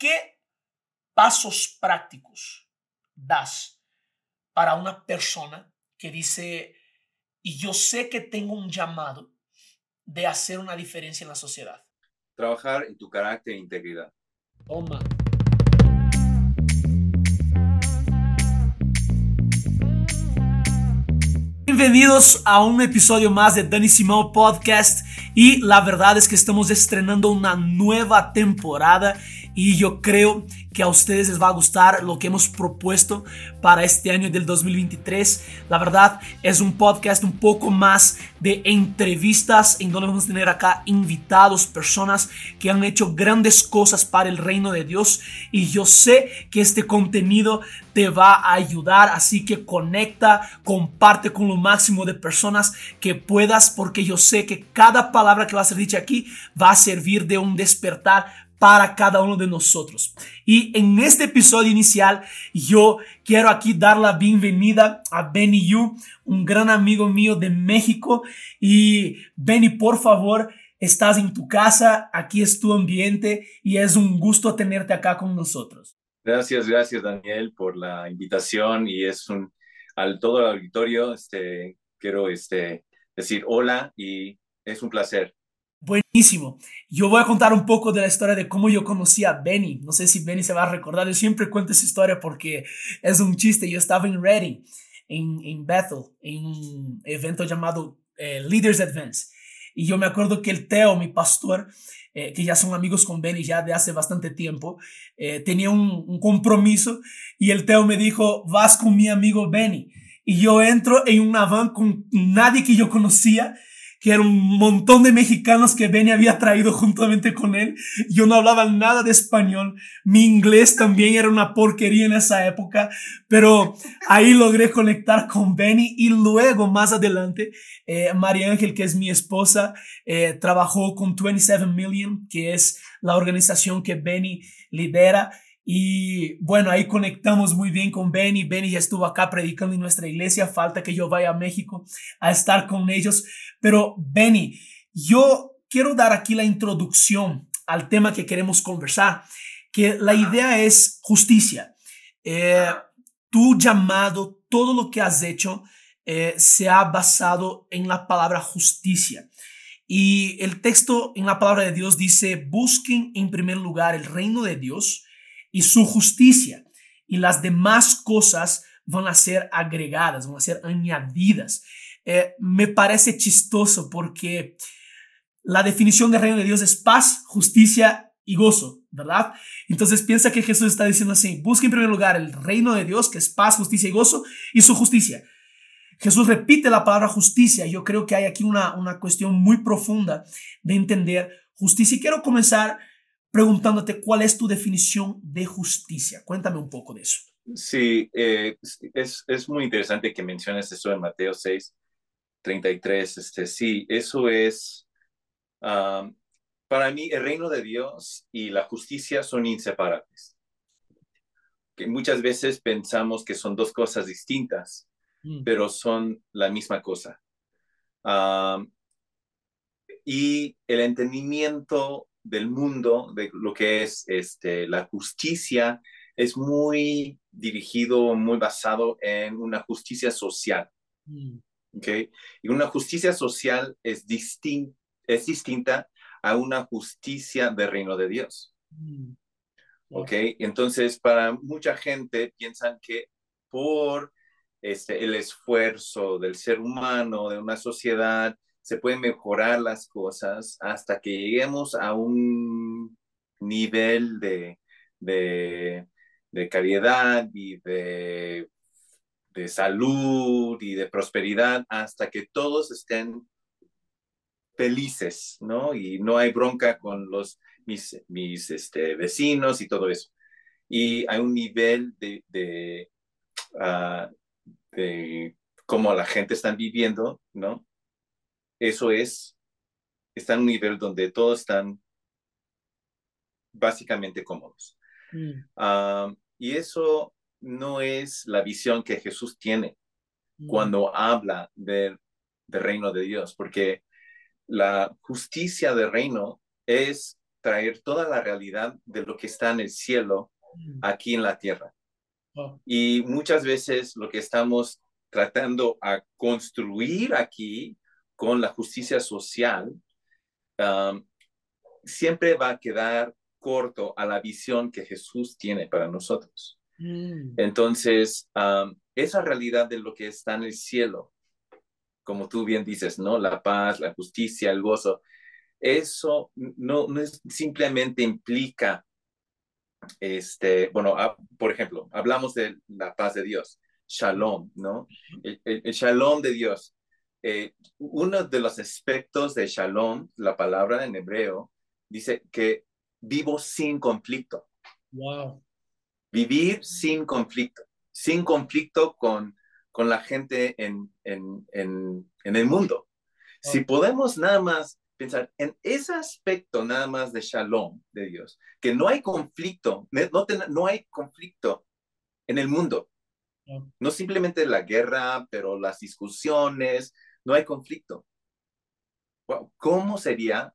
¿qué pasos prácticos das para una persona que dice, y yo sé que tengo un llamado de hacer una diferencia en la sociedad? Trabajar en tu carácter e integridad. Toma. Bienvenidos a un episodio más de Danny Simão Podcast y la verdad es que estamos estrenando una nueva temporada y yo creo que a ustedes les va a gustar lo que hemos propuesto para este año del 2023. La verdad es un podcast un poco más de entrevistas en donde vamos a tener acá invitados, personas que han hecho grandes cosas para el reino de Dios y yo sé que este contenido te va a ayudar, así que conecta, comparte con lo máximo de personas que puedas porque yo sé que cada palabra que va a ser dicha aquí va a servir de un despertar para cada uno de nosotros. Y en este episodio inicial yo quiero aquí dar la bienvenida a Benny Yu, un gran amigo mío de México. Y Benny, por favor, estás en tu casa, aquí es tu ambiente y es un gusto tenerte acá con nosotros. Gracias, gracias Daniel por la invitación y es un, al todo el auditorio, este, quiero este, decir hola y es un placer. Buenísimo. Yo voy a contar un poco de la historia de cómo yo conocí a Benny. No sé si Benny se va a recordar. Yo siempre cuento esa historia porque es un chiste. Yo estaba en Reading, en, en Bethel, en un evento llamado eh, Leaders Advance. Y yo me acuerdo que el Teo, mi pastor, eh, que ya son amigos con Benny ya de hace bastante tiempo, eh, tenía un, un compromiso y el Teo me dijo, vas con mi amigo Benny. Y yo entro en una van con nadie que yo conocía que era un montón de mexicanos que Benny había traído juntamente con él. Yo no hablaba nada de español. Mi inglés también era una porquería en esa época, pero ahí logré conectar con Benny y luego más adelante, eh, María Ángel, que es mi esposa, eh, trabajó con 27 Million, que es la organización que Benny lidera. Y bueno, ahí conectamos muy bien con Benny. Benny ya estuvo acá predicando en nuestra iglesia. Falta que yo vaya a México a estar con ellos. Pero Benny, yo quiero dar aquí la introducción al tema que queremos conversar, que la idea es justicia. Eh, tu llamado, todo lo que has hecho, eh, se ha basado en la palabra justicia. Y el texto en la palabra de Dios dice, busquen en primer lugar el reino de Dios y su justicia, y las demás cosas van a ser agregadas, van a ser añadidas. Eh, me parece chistoso porque la definición del reino de Dios es paz, justicia y gozo, ¿verdad? Entonces piensa que Jesús está diciendo así, busca en primer lugar el reino de Dios, que es paz, justicia y gozo, y su justicia. Jesús repite la palabra justicia. Yo creo que hay aquí una, una cuestión muy profunda de entender justicia. Y quiero comenzar preguntándote cuál es tu definición de justicia. Cuéntame un poco de eso. Sí, eh, es, es, muy interesante que menciones eso en Mateo 6, 33. Este, sí, eso es, para mí, el reino de Dios y la justicia son inseparables. Que muchas veces pensamos que son dos cosas distintas, mm. pero son la misma cosa. y el entendimiento del mundo, de lo que es este, la justicia, es muy dirigido, muy basado en una justicia social. Mm. ¿Okay? Y una justicia social es, es distinta a una justicia del reino de Dios. Mm. ¿Ok? Entonces, para mucha gente piensan que por este, el esfuerzo del ser humano, de una sociedad, se pueden mejorar las cosas hasta que lleguemos a un nivel de, de, de calidad y de, de, salud y de prosperidad hasta que todos estén felices, ¿no? Y no hay bronca con los, mis, mis este, vecinos y todo eso. Y hay un nivel de, de, uh, de cómo la gente está viviendo, ¿no? eso es, está en un nivel donde todos están básicamente cómodos. Mm. Ah, y eso no es la visión que Jesús tiene mm. cuando habla del reino de Dios, porque la justicia del reino es traer toda la realidad de lo que está en el cielo Mm. aquí en la tierra. Wow. Y muchas veces lo que estamos tratando a construir aquí con la justicia social um, siempre va a quedar corto a la visión que Jesús tiene para nosotros. Mm. Entonces, um, esa realidad de lo que está en el cielo, como tú bien dices, ¿no? La paz, la justicia, el gozo, eso no, no es, simplemente implica, este, bueno, ah, por ejemplo, hablamos de la paz de Dios, shalom, ¿no? El, el- el shalom de Dios. Eh, uno de los aspectos de shalom, la palabra en hebreo, dice que vivo sin conflicto Wow. Vivir sin conflicto, sin conflicto con, con la gente en, en, en, en el mundo. Si podemos nada más pensar en ese aspecto nada más de shalom de Dios, que no hay conflicto, no, ten- no hay conflicto en el mundo. No simplemente la guerra, pero las discusiones, no hay conflicto. Wow, ¿Cómo sería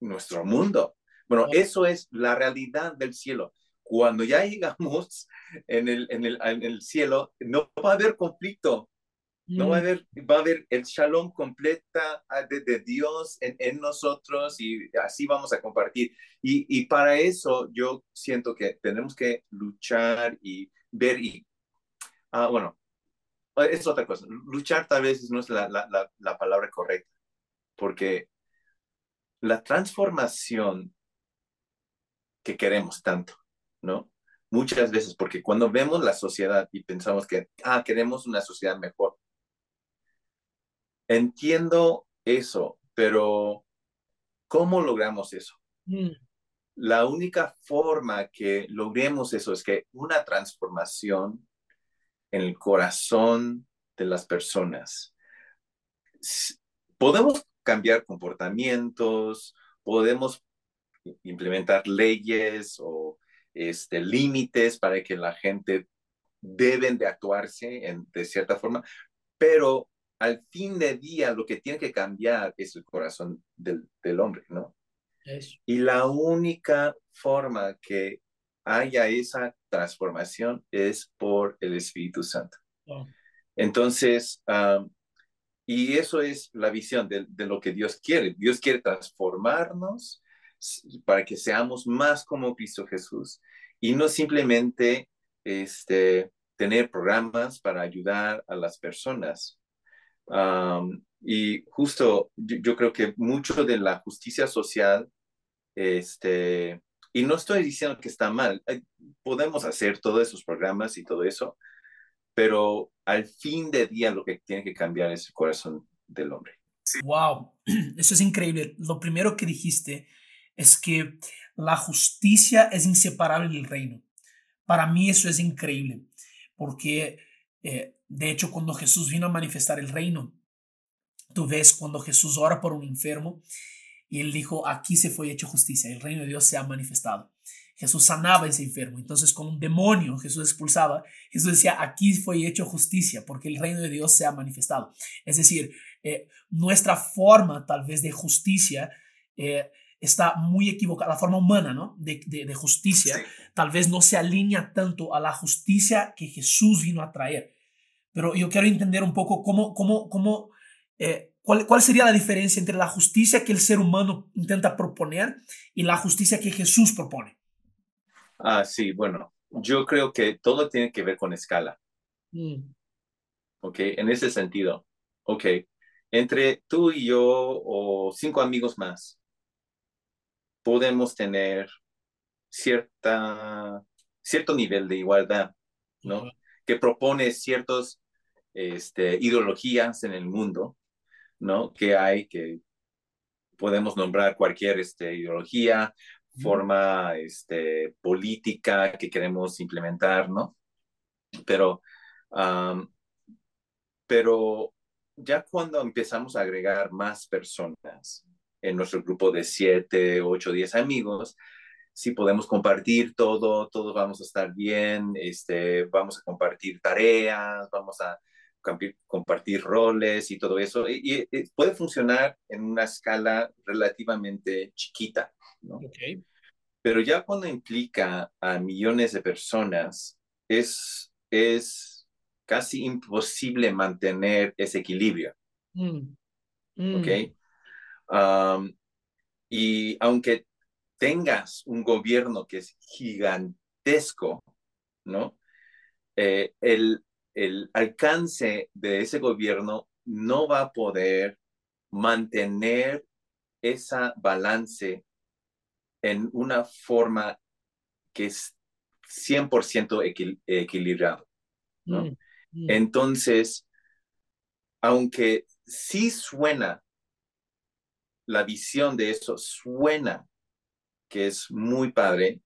nuestro mundo? Bueno, eso es la realidad del cielo. Cuando ya llegamos en el, en el, en el cielo, no va a haber conflicto, no va a Mm. haber, va a haber el shalom completa ah, de, de Dios en, en nosotros y así vamos a compartir. Y, y para eso yo siento que tenemos que luchar y ver y, ah, bueno, es otra cosa. Luchar tal vez no es la, la, la, la palabra correcta, porque la transformación que queremos tanto, ¿no? Muchas veces, porque cuando vemos la sociedad y pensamos que, ah, queremos una sociedad mejor, entiendo eso, pero ¿cómo logramos eso? Mm. La única forma que logremos eso es que una transformación en el corazón de las personas. Podemos cambiar comportamientos, podemos implementar leyes o este, límites para que la gente deben de actuarse en, de cierta forma, pero al fin de día lo que tiene que cambiar es el corazón del, del hombre, ¿no? Eso. Y la única forma que haya esa transformación es por el Espíritu Santo. Wow. Entonces, um, y eso es la visión de, de, lo que Dios quiere. Dios quiere transformarnos para que seamos más como Cristo Jesús y no simplemente este, tener programas para ayudar a las personas. Um, y justo yo, yo, creo que mucho de la justicia social, este, y no estoy diciendo que está mal, podemos hacer todos esos programas y todo eso, pero al fin de día lo que tiene que cambiar es el corazón del hombre. Wow, eso es increíble. Lo primero que dijiste es que la justicia es inseparable del reino. Para mí eso es increíble, porque eh, de hecho cuando Jesús vino a manifestar el reino, tú ves cuando Jesús ora por un enfermo y él dijo, aquí se fue hecho justicia, el reino de Dios se ha manifestado. Jesús sanaba ese enfermo. Entonces, con un demonio Jesús expulsaba, Jesús decía, aquí fue hecho justicia, porque el reino de Dios se ha manifestado. Es decir, eh, nuestra forma tal vez de justicia eh, está muy equivocada, la forma humana ¿no? de, de, de justicia sí. tal vez no se alinea tanto a la justicia que Jesús vino a traer. Pero yo quiero entender un poco cómo, cómo, cómo eh, ¿cuál, ¿cuál sería la diferencia entre la justicia que el ser humano intenta proponer y la justicia que Jesús propone. Ah, sí, bueno, yo creo que todo tiene que ver con escala. Mm. Ok, en ese sentido. Ok, entre tú y yo o cinco amigos más, podemos tener cierta, cierto nivel de igualdad, ¿no? Uh -huh. Que propone ciertas este, ideologías en el mundo, ¿no? Que hay que podemos nombrar cualquier este, ideología, forma este, política que queremos implementar, ¿no? Pero, um, pero ya cuando empezamos a agregar más personas en nuestro grupo de siete, ocho, diez amigos, si podemos compartir todo, todos vamos a estar bien, este, vamos a compartir tareas, vamos a compartir roles y todo eso. Y, puede funcionar en una escala relativamente chiquita, ¿no? Pero ya cuando implica a millones de personas, es, es casi imposible mantener ese equilibrio. Mm. Mm. ¿Ok? Um, y aunque tengas un gobierno que es gigantesco, ¿no? Eh, el, el alcance de ese gobierno no va a poder mantener esa balance en una forma que es 100% equilibrado. ¿no? Mm, mm. Entonces, aunque sí suena, la visión de eso suena que es muy padre,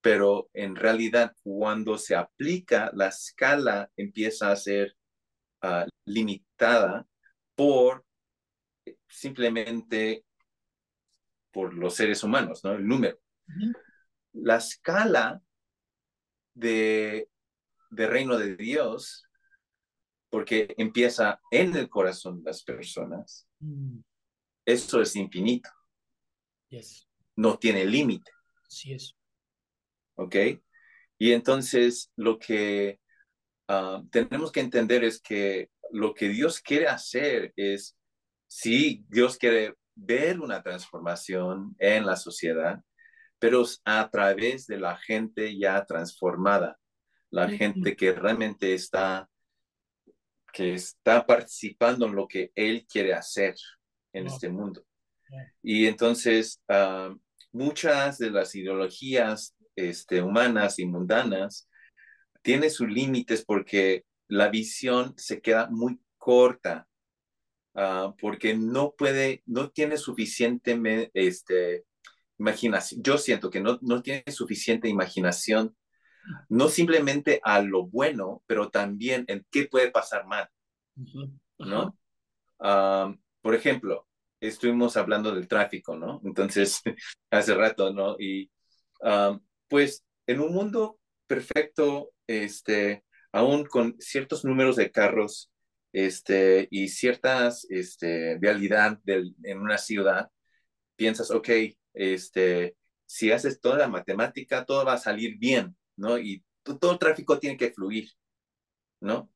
pero en realidad cuando se aplica, la escala empieza a ser ah, limitada por simplemente por los seres humanos, ¿no? El número. La escala de, de, reino de Dios, porque empieza en el corazón de las personas, mm. Eso es infinito. No tiene límite. Sí es. ¿ok? Y entonces lo que ah, tenemos que entender es que lo que Dios quiere hacer es, sí, Dios quiere ver una transformación en la sociedad, pero a través de la gente ya transformada, la gente que realmente está que está participando en lo que Él quiere hacer en este mundo. Y entonces, ah, muchas de las ideologías este, humanas y mundanas, tiene sus límites porque la visión se queda muy corta, ah, porque no puede, no tiene suficiente este, imaginación. Yo siento que no, no tiene suficiente imaginación, no simplemente a lo bueno, pero también en qué puede pasar mal, ¿no? Ah, por ejemplo, estuvimos hablando del tráfico, ¿no? Entonces, hace rato, ¿no? Y ah, pues en un mundo perfecto, este, aún con ciertos números de carros este, y ciertas este, vialidad en una ciudad, piensas, ok, este, si haces toda la matemática, todo va a salir bien, ¿no? Y todo el tráfico tiene que fluir, ¿no?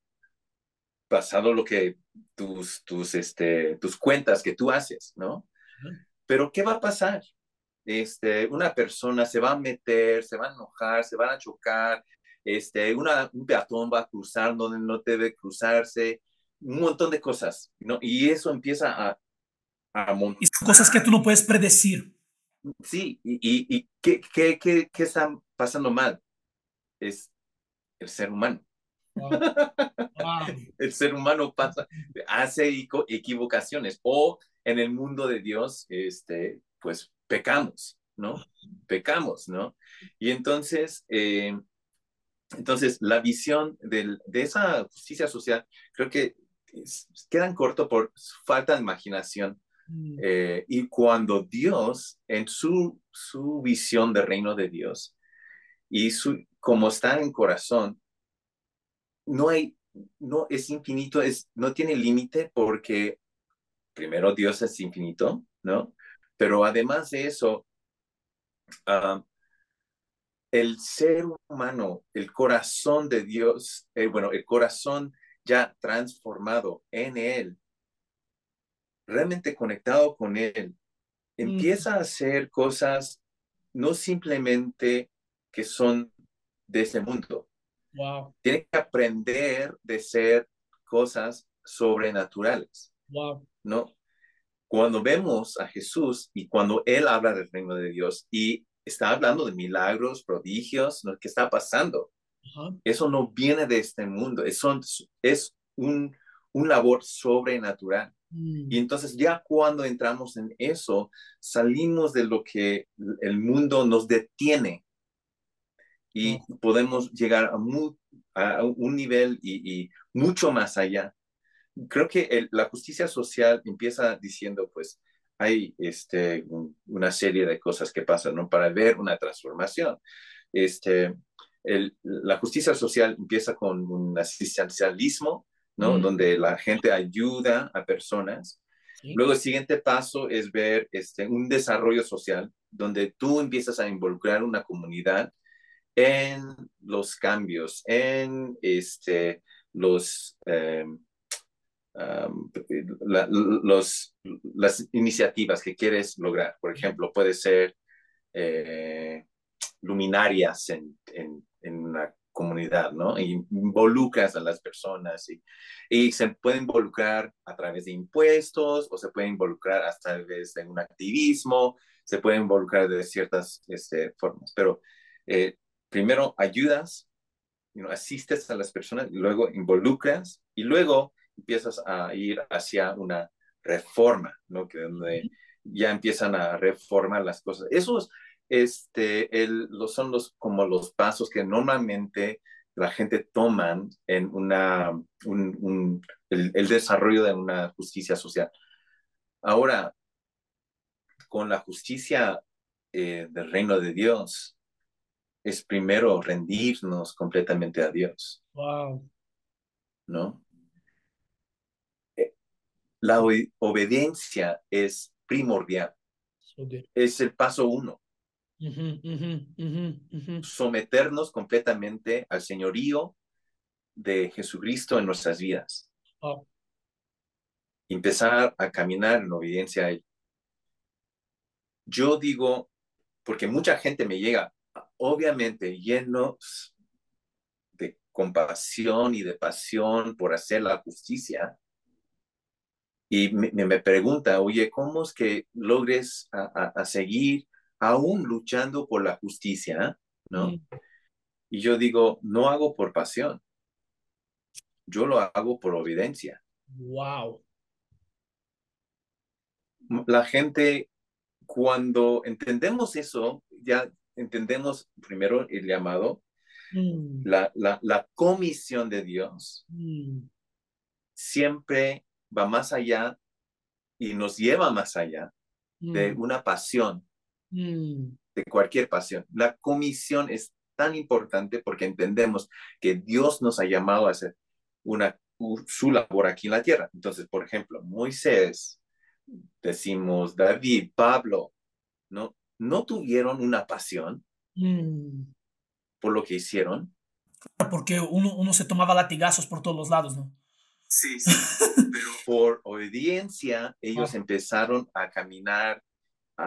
Pasado lo que tus, tus, este, tus cuentas que tú haces, ¿no? Pero ¿qué va a pasar? este, una persona se va a meter, se va a enojar, se van a chocar, este, una, un peatón va a cruzar donde no debe cruzarse, un montón de cosas, ¿no? Y eso empieza a, a montar. Y son cosas que tú no puedes predecir. Sí, y, y, ¿qué, qué, qué, qué, está pasando mal? Es el ser humano. El ser humano pasa, hace equivocaciones o en el mundo de Dios, este, pues pecamos, ¿no? Pecamos, ¿no? Y entonces, eh, entonces la visión de esa justicia social, creo que quedan corto por falta de imaginación. Mm. Eh, y cuando Dios, en su, su visión del reino de Dios, y su, como está en corazón, no hay, no es infinito, es, no tiene límite porque primero Dios es infinito, ¿no? Pero además de eso, ah, el ser humano, el corazón de Dios, eh, bueno, el corazón ya transformado en Él, realmente conectado con Él, empieza a hacer cosas no simplemente que son de ese mundo. Wow. Tiene que aprender de ser cosas sobrenaturales. Wow. ¿No? Cuando vemos a Jesús y cuando Él habla del reino de Dios y está hablando de milagros, prodigios, lo que está pasando, eso no viene de este mundo, eso es un, un labor sobrenatural. Mm. Y entonces ya cuando entramos en eso, salimos de lo que el mundo nos detiene y podemos llegar a, a un nivel y, y, mucho más allá creo que la justicia social empieza diciendo, pues, hay este, una serie de cosas que pasan, ¿no? Para ver una transformación. Este, el, la justicia social empieza con un asistencialismo ¿no? Donde la gente ayuda a personas. Luego el siguiente paso es ver este, un desarrollo social donde tú empiezas a involucrar una comunidad en los cambios, en este, los, em, los, las iniciativas que quieres lograr. Por ejemplo, puede ser eh, luminarias en, en, en, una comunidad, ¿no? involucras a las personas y, y, se puede involucrar a través de impuestos o se puede involucrar a través de un activismo, se puede involucrar de ciertas este, formas, pero eh, primero ayudas, asistes a las personas, y luego involucras y luego empiezas a ir hacia una reforma, ¿no? Que donde ya empiezan a reformar las cosas. Esos este, el, son los, como los pasos que normalmente la gente toman en una, un, el, desarrollo de una justicia social. Ahora, con la justicia eh, del reino de Dios, es primero rendirnos completamente a Dios. Wow. ¿No? La obediencia es primordial. Es el paso uno. Someternos completamente al señorío de Jesucristo en nuestras vidas. Empezar a caminar en obediencia a Él. Yo digo, porque mucha gente me llega, obviamente llenos de compasión y de pasión por hacer la justicia, y me, me, pregunta, oye, ¿cómo es que logres a, seguir aún luchando por la justicia? ¿No? Mm. Y yo digo, no hago por pasión, yo lo hago por obediencia. Wow. La gente, cuando entendemos eso, ya entendemos primero el llamado, mm. la, la, la, comisión de Dios. Mm. Siempre va más allá y nos lleva más allá de mm. una pasión, de cualquier pasión. La comisión es tan importante porque entendemos que Dios nos ha llamado a hacer una, su labor aquí en la tierra. Entonces, por ejemplo, Moisés, decimos David, Pablo, ¿no? No tuvieron una pasión mm. por lo que hicieron. Porque uno, uno se tomaba latigazos por todos los lados, ¿no? Sí, sí. Pero por obediencia ellos empezaron a caminar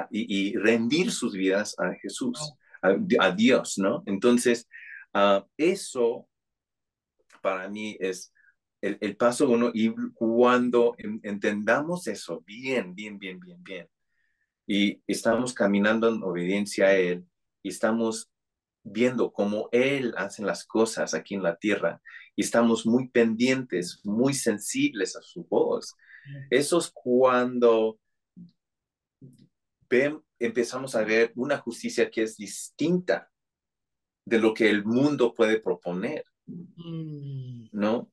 y, rendir sus vidas a Jesús, a, Dios, ¿no? Entonces, ah, eso para mí es el, paso uno y cuando entendamos eso bien, bien, bien, bien, bien, y estamos caminando en obediencia a Él y estamos viendo cómo Él hace las cosas aquí en la tierra y estamos muy pendientes, muy sensibles a su voz. Eso es cuando empezamos a ver una justicia que es distinta de lo que el mundo puede proponer, mm. ¿no?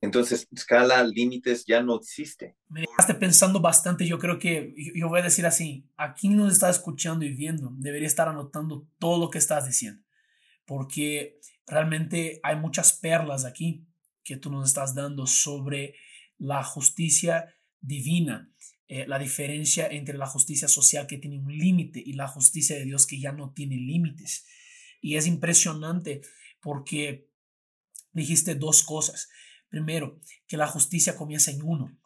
Entonces, escala, límites ya no existe. Me dejaste pensando bastante. Yo creo que, yo voy a decir así, aquí nos está escuchando y viendo, debería estar anotando todo lo que estás diciendo, porque realmente hay muchas perlas aquí que tú nos estás dando sobre la justicia divina, eh, la diferencia entre la justicia social que tiene un límite y la justicia de Dios que ya no tiene límites. Y es impresionante porque dijiste dos cosas. Primero, que la justicia comienza en uno.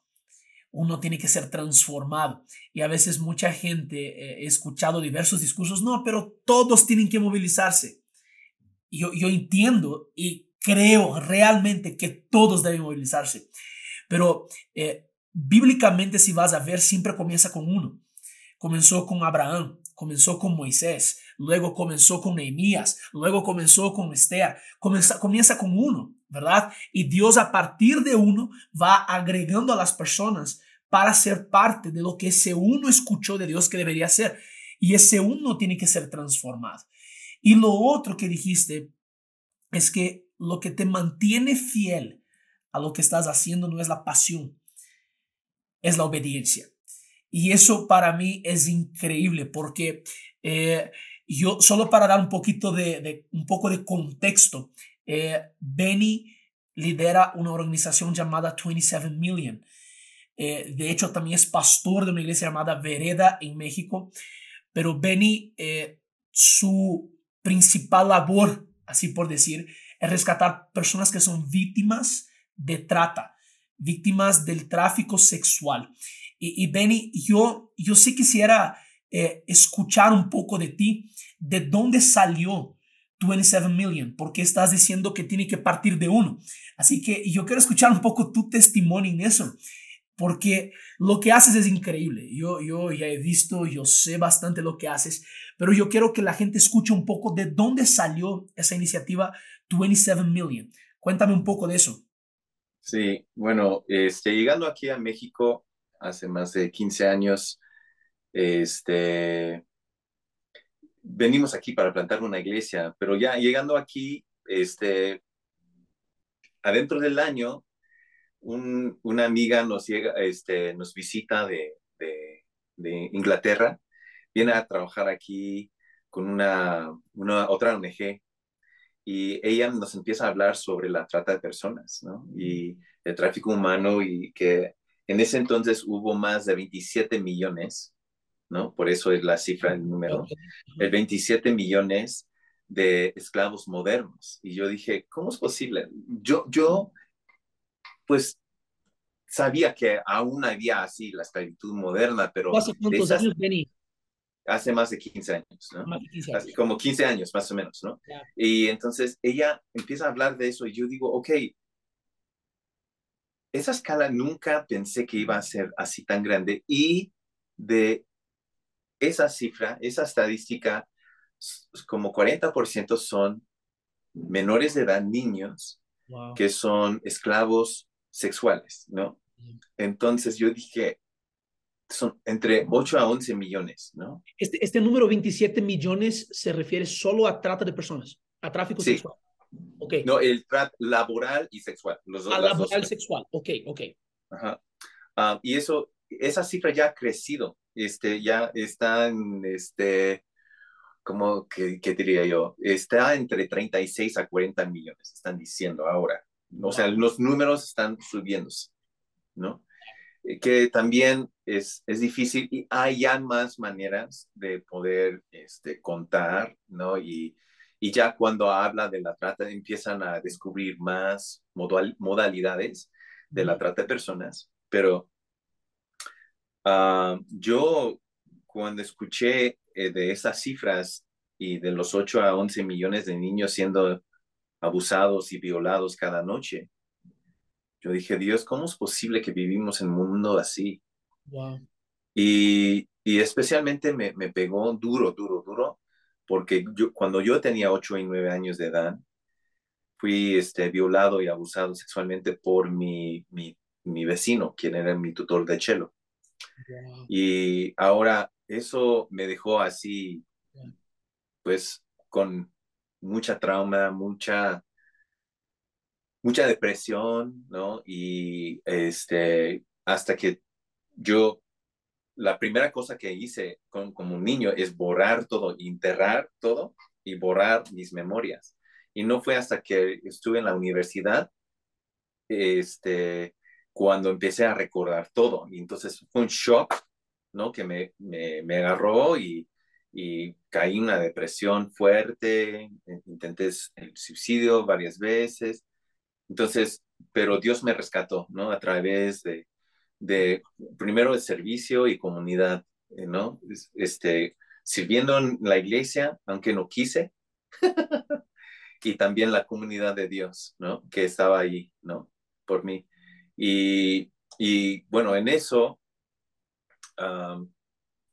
Uno tiene que ser transformado. Y a veces mucha gente, eh, escuchado diversos discursos, no, pero todos tienen que movilizarse. Yo, yo entiendo y creo realmente que todos deben movilizarse. Pero eh, bíblicamente, si vas a ver, siempre comienza con uno. Comenzó con Abraham, comenzó con Moisés, luego comenzó con Nehemías, luego comenzó con Esther, comienza, comienza con uno, ¿verdad? Y Dios a partir de uno va agregando a las personas para ser parte de lo que ese uno escuchó de Dios que debería ser. Y ese uno tiene que ser transformado. Y lo otro que dijiste es que lo que te mantiene fiel a lo que estás haciendo no es la pasión, es la obediencia. Y eso para mí es increíble porque eh, yo, solo para dar un poquito de, un poco de contexto, eh, Benny lidera una organización llamada 27 Million. Eh, de hecho, también es pastor de una iglesia llamada Vereda en México. Pero Benny, eh, su principal labor, así por decir, es rescatar personas que son víctimas de trata, víctimas del tráfico sexual. Y, Benny, yo, yo sí quisiera eh, escuchar un poco de ti, de dónde salió 27 million, porque estás diciendo que tiene que partir de uno. Así que yo quiero escuchar un poco tu testimonio en eso, porque lo que haces es increíble. Yo, yo ya he visto, yo sé bastante lo que haces, pero yo quiero que la gente escuche un poco de dónde salió esa iniciativa 27 million. Cuéntame un poco de eso. Sí, bueno, este, llegando aquí a México hace más de 15 años, este, venimos aquí para plantar una iglesia, pero ya llegando aquí, este, adentro del año, una amiga nos llega, este, nos visita de, Inglaterra, viene a trabajar aquí con una, una otra ONG y ella nos empieza a hablar sobre la trata de personas, ¿no? Y el tráfico humano y que en ese entonces hubo más de 27 millones ¿no? Por eso es la cifra, el número, el 27 millones de esclavos modernos. Y yo dije, ¿cómo es posible? Yo, yo, pues, sabía que aún había así la esclavitud moderna, pero... ¿Hace cuántos años, Benny? Hace más de 15 años, ¿no? como 15 años, más o menos, ¿no? Y entonces ella empieza a hablar de eso y yo digo, ok, esa escala nunca pensé que iba a ser así tan grande y de esa cifra, esa estadística, como 40% son menores de edad, niños, que son esclavos sexuales, ¿no? Entonces yo dije, son entre 8 a 11 millones, ¿no? Este, este número 27 millones se refiere solo a trata de personas, a tráfico sexual. Okay. No, el laboral y sexual. Los dos, laboral sexual, ok, ok. Ajá. Ah, y eso, esa cifra ya ha crecido este, ya están, este, como que, diría yo, está entre 36 a 40 millones, están diciendo ahora. O sea, los números están subiéndose, ¿no? Eh, que también es, es difícil y hay ya más maneras de poder este, contar, ¿no? Y, y ya cuando habla de la trata empiezan a descubrir más modalidades de la trata de personas, pero Ah, yo cuando escuché eh, de esas cifras y de los 8 a 11 millones de niños siendo abusados y violados cada noche, yo dije, Dios, ¿cómo es posible que vivimos en un mundo así? Y, y, especialmente me, me, pegó duro, duro, duro, porque yo, cuando yo tenía 8 y 9 años de edad, fui este, violado y abusado sexualmente por mi, mi, mi vecino, quien era mi tutor de Y ahora eso me dejó así, pues con mucha trauma, mucha, mucha depresión, ¿no? Y este, hasta que yo, la primera cosa que hice con, como un niño es borrar todo, enterrar todo y borrar mis memorias. Y no fue hasta que estuve en la universidad, este, cuando empecé a recordar todo. Y entonces fue un shock, ¿no? Que me, me, agarró y, y, caí en una depresión fuerte, intenté el suicidio varias veces. Entonces, pero Dios me rescató, ¿no? A través de, de primero el servicio y comunidad, ¿no? Este, sirviendo en la iglesia, aunque no quise, y también la comunidad de Dios, ¿no? Que estaba ahí, ¿no? Por mí. Y, bueno, en eso,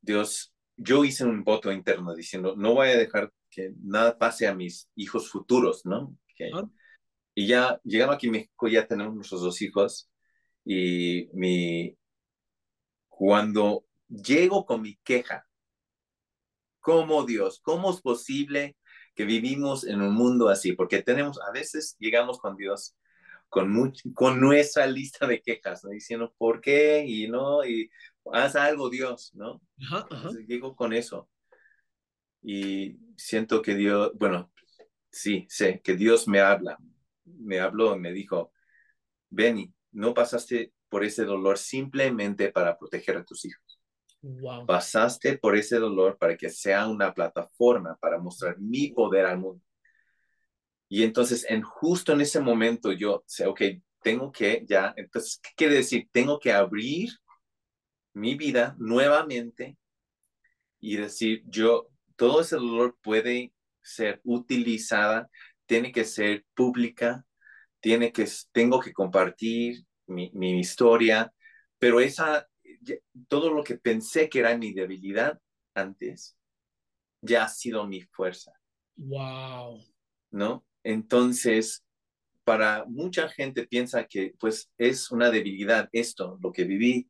Dios, yo hice un voto interno diciendo, no voy a dejar que nada pase a mis hijos futuros, ¿no? Y ya llegando aquí a México, ya tenemos nuestros dos hijos y mi, cuando llego con mi queja, ¿cómo Dios? ¿Cómo es posible que vivimos en un mundo así? Porque tenemos, a veces llegamos con Dios con, con nuestra lista de quejas, ¿no? Diciendo, ¿por qué? Y no, y haz algo Dios, ¿no? llego con eso. Y siento que Dios, bueno, sí, sé que Dios me habla, me habló y me dijo, Benny, no pasaste por ese dolor simplemente para proteger a tus hijos. Pasaste por ese dolor para que sea una plataforma para mostrar mi poder al mundo. Y entonces, en justo en ese momento, yo sé, ok, tengo que ya, entonces, ¿qué quiere decir? Tengo que abrir mi vida nuevamente y decir, yo, todo ese dolor puede ser utilizada, tiene que ser pública, tiene que, tengo que compartir mi, mi historia, pero esa, todo lo que pensé que era mi debilidad antes, ya ha sido mi fuerza. Wow. ¿No? Entonces, para mucha gente piensa que pues es una debilidad esto, lo que viví,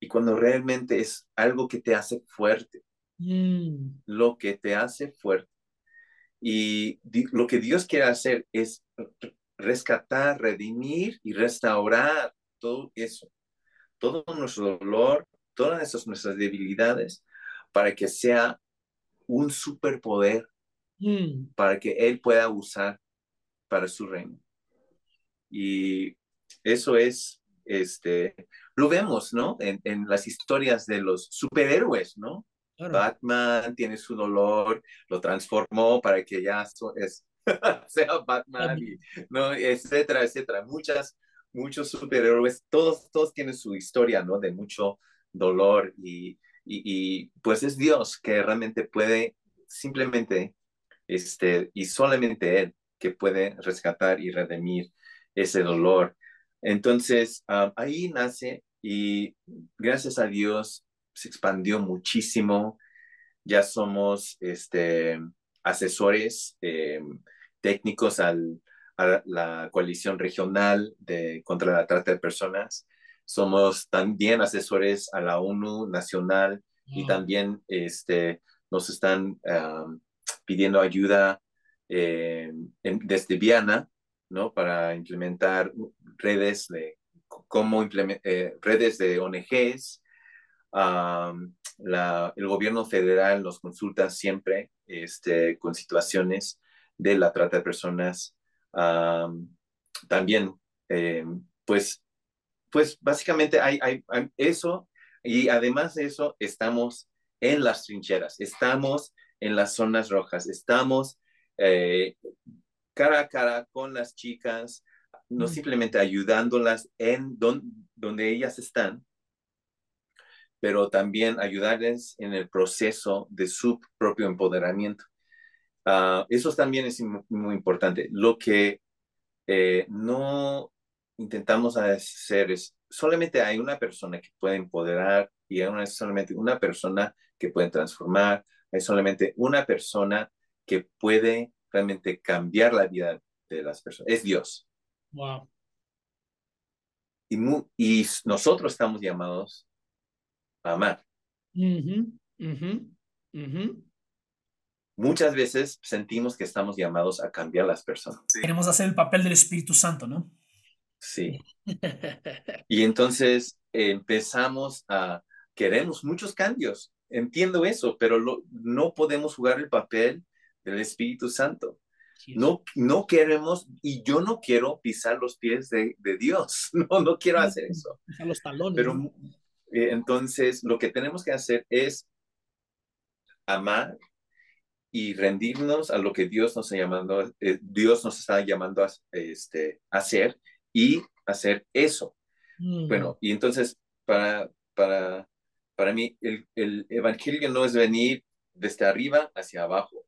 y cuando realmente es algo que te hace fuerte, mm. lo que te hace fuerte. Y lo que Dios quiere hacer es rescatar, redimir y restaurar todo eso, todo nuestro dolor, todas esas nuestras debilidades, para que sea un superpoder, mm. para que Él pueda usar para su reino. Y eso es, este, lo vemos, ¿no? En, en las historias de los superhéroes, ¿no? Batman tiene su dolor, lo transformó para que ya es, sea Batman, y, ¿no? etcétera, etcétera. Muchas, muchos superhéroes, todos, todos tienen su historia, ¿no? De mucho dolor y, y, y, pues es Dios que realmente puede simplemente, este, y solamente Él que puede rescatar y redimir ese dolor. Entonces, ah, ahí nace y gracias a Dios se expandió muchísimo. Ya somos este, asesores eh, técnicos al, a la coalición regional de, contra la trata de personas. Somos también asesores a la ONU nacional y también este, nos están pidiendo ayuda eh, desde Viana, ¿no? Para implementar redes de cómo eh, redes de ONGs. el gobierno federal nos consulta siempre este, con situaciones de la trata de personas. también, eh, pues, pues básicamente hay, hay, eso y además de eso estamos en las trincheras, estamos en las zonas rojas, estamos eh, cara a cara con las chicas, no simplemente ayudándolas en donde ellas están, pero también ayudarles en el proceso de su propio empoderamiento. Uh, eso también es muy, importante. Lo que eh, no intentamos hacer es, solamente hay una persona que puede empoderar y hay solamente una persona que puede transformar, hay solamente una persona que puede realmente cambiar la vida de las personas. Es Dios. Wow. Y, y nosotros estamos llamados a amar. Muchas veces sentimos que estamos llamados a cambiar las personas. Queremos hacer el papel del Espíritu Santo, ¿no? Sí. y entonces empezamos a, queremos muchos cambios, entiendo eso, pero no podemos jugar el papel del Espíritu Santo. No, no queremos, y yo no quiero pisar los pies de, Dios, no, no quiero hacer eso. los talones. Pero eh, entonces lo que tenemos que hacer es amar y rendirnos a lo que Dios nos está llamando, eh, Dios nos está llamando a este, hacer y hacer eso. Mm. Bueno, y entonces para, para, para mí el, el evangelio no es venir desde arriba hacia abajo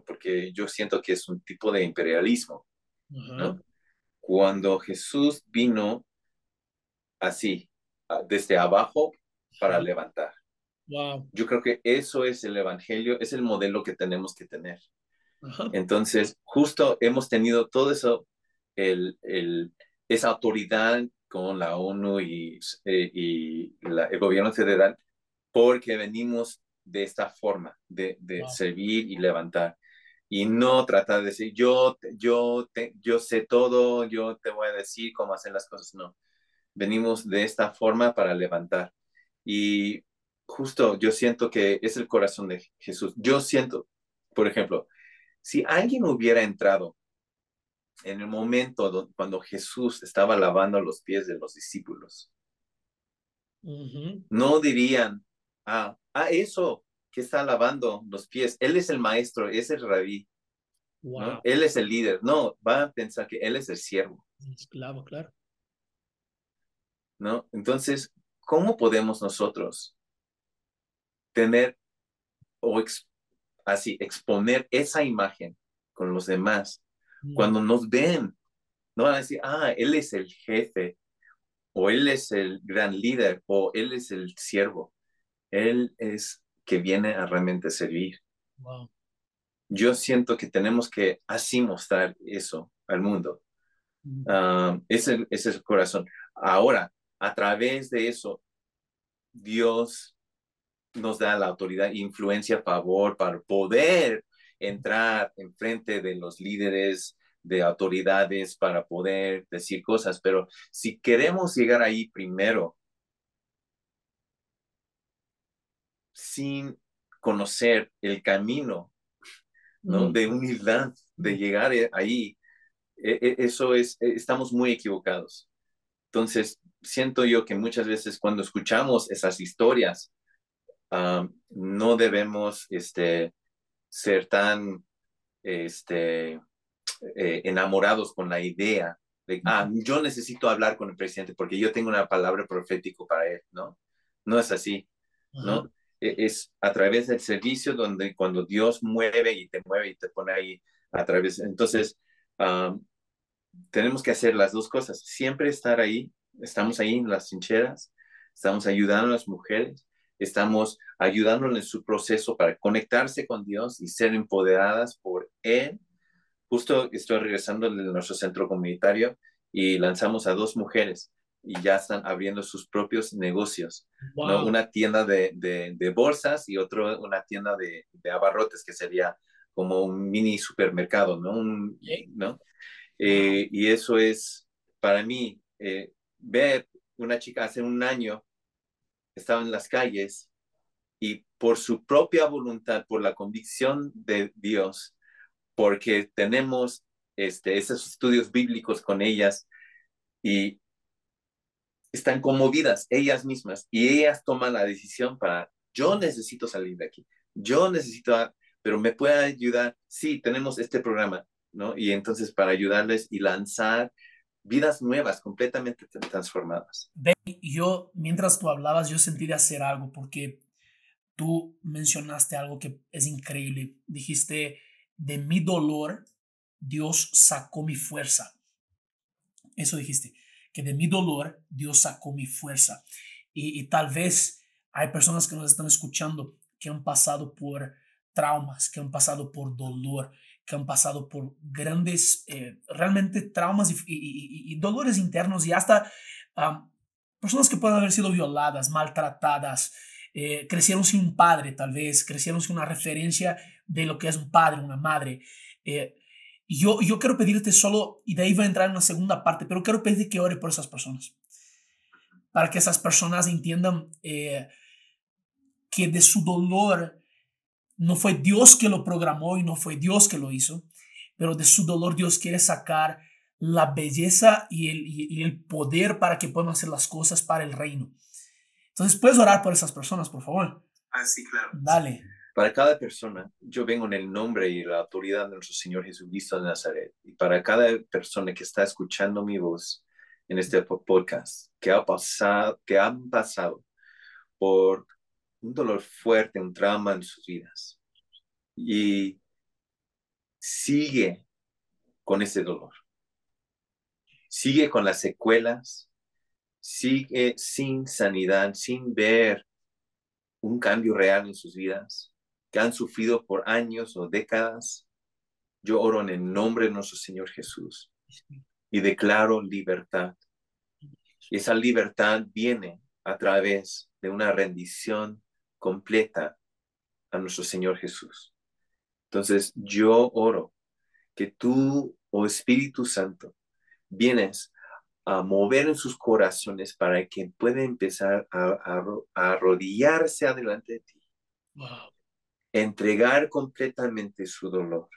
porque yo siento que es un tipo de imperialismo. Cuando Jesús vino así, desde abajo para levantar. Yo creo que eso es el Evangelio, es el modelo que tenemos que tener. Entonces, justo hemos tenido todo eso, el, el, esa autoridad con la ONU y, eh, y el gobierno federal, porque venimos de esta forma de, de servir y levantar y no tratar de decir, yo, yo, yo sé todo, yo te voy a decir cómo hacer las cosas, no. Venimos de esta forma para levantar. Y justo yo siento que es el corazón de Jesús. Yo siento, por ejemplo, si alguien hubiera entrado en el momento cuando Jesús estaba lavando los pies de los discípulos. No dirían, ah, ah, eso que está lavando los pies, él es el maestro, es el rabí, él es el líder. No, van a pensar que él es el siervo. Claro, claro. ¿No? Entonces, ¿cómo podemos nosotros tener o así exponer esa imagen con los demás. Cuando nos ven? No van a decir, ah, él es el jefe, o él es el gran líder, o él es el siervo. Él es que viene a realmente servir. Yo siento que tenemos que así mostrar eso al mundo. Mm. Ah, ese, ese es el corazón. Ahora, a través de eso, Dios nos da la autoridad influencia favor para poder entrar en frente de los líderes, de autoridades, para poder decir cosas. Pero si queremos llegar ahí primero, sin conocer el camino ¿no? de humildad, de llegar ahí, e, e, eso es, e, estamos muy equivocados. Entonces, siento yo que muchas veces cuando escuchamos esas historias, no debemos este, ser tan este, eh, enamorados con la idea de, ah, yo necesito hablar con el presidente porque yo tengo una palabra profético para él, ¿no? No es así, ¿no? Es a través del servicio donde cuando Dios mueve y te mueve y te pone ahí a través, entonces tenemos que hacer las dos cosas, siempre estar ahí estamos ahí en las trincheras, estamos ayudando a las mujeres, estamos ayudándoles en su proceso para conectarse con Dios y ser empoderadas por Él. Justo estoy regresando de nuestro centro comunitario y lanzamos a dos mujeres y ya están abriendo sus propios negocios. Una tienda de, de, bolsas y otra una tienda de, de, abarrotes, que sería como un mini supermercado, ¿no? ¿no? Eh, y eso es, para mí, eh, ver una chica hace un año estaba en las calles y por su propia voluntad, por la convicción de Dios, porque tenemos este, esos estudios bíblicos con ellas y están conmovidas ellas mismas y ellas toman la decisión para, yo necesito salir de aquí, yo necesito, pero me puede ayudar, sí, tenemos este programa, ¿no? Y entonces para ayudarles y lanzar vidas nuevas, completamente transformadas. yo, mientras tú hablabas, yo sentí de hacer algo porque tú mencionaste algo que es increíble. Dijiste, de mi dolor, Dios sacó mi fuerza. Eso dijiste, que de mi dolor, Dios sacó mi fuerza. Y, y tal vez hay personas que nos están escuchando que han pasado por traumas, que han pasado por dolor, que han pasado por grandes, eh, realmente traumas y, dolores internos y hasta personas que pueden haber sido violadas, maltratadas, eh, crecieron sin un padre tal vez, crecieron sin una referencia de lo que es un padre, una madre. Eh, yo, yo quiero pedirte solo, y de ahí va a entrar en la segunda parte, pero quiero pedirte que ore por esas personas, para que esas personas entiendan que de su dolor no fue Dios que lo programó y no fue Dios que lo hizo, pero de su dolor Dios quiere sacar la belleza y el, el poder para que puedan hacer las cosas para el reino. Entonces, puedes orar por esas personas, por favor. Ah, sí, claro. Dale. Para cada persona, yo vengo en el nombre y la autoridad de nuestro Señor Jesucristo de Nazaret. Y para cada persona que está escuchando mi voz en este podcast, que, ha pasado, que han pasado por un dolor fuerte, un trauma en sus vidas. Y sigue con ese dolor. Sigue con las secuelas, sigue sin sanidad, sin ver un cambio real en sus vidas, que han sufrido por años o décadas. Yo oro en el nombre de nuestro Señor Jesús y declaro libertad. Y esa libertad viene a través de una rendición completa a nuestro Señor Jesús. Entonces yo oro que tú, oh Espíritu Santo, vienes a mover en sus corazones para que pueda empezar a, arrodillarse adelante de ti. Entregar completamente su dolor.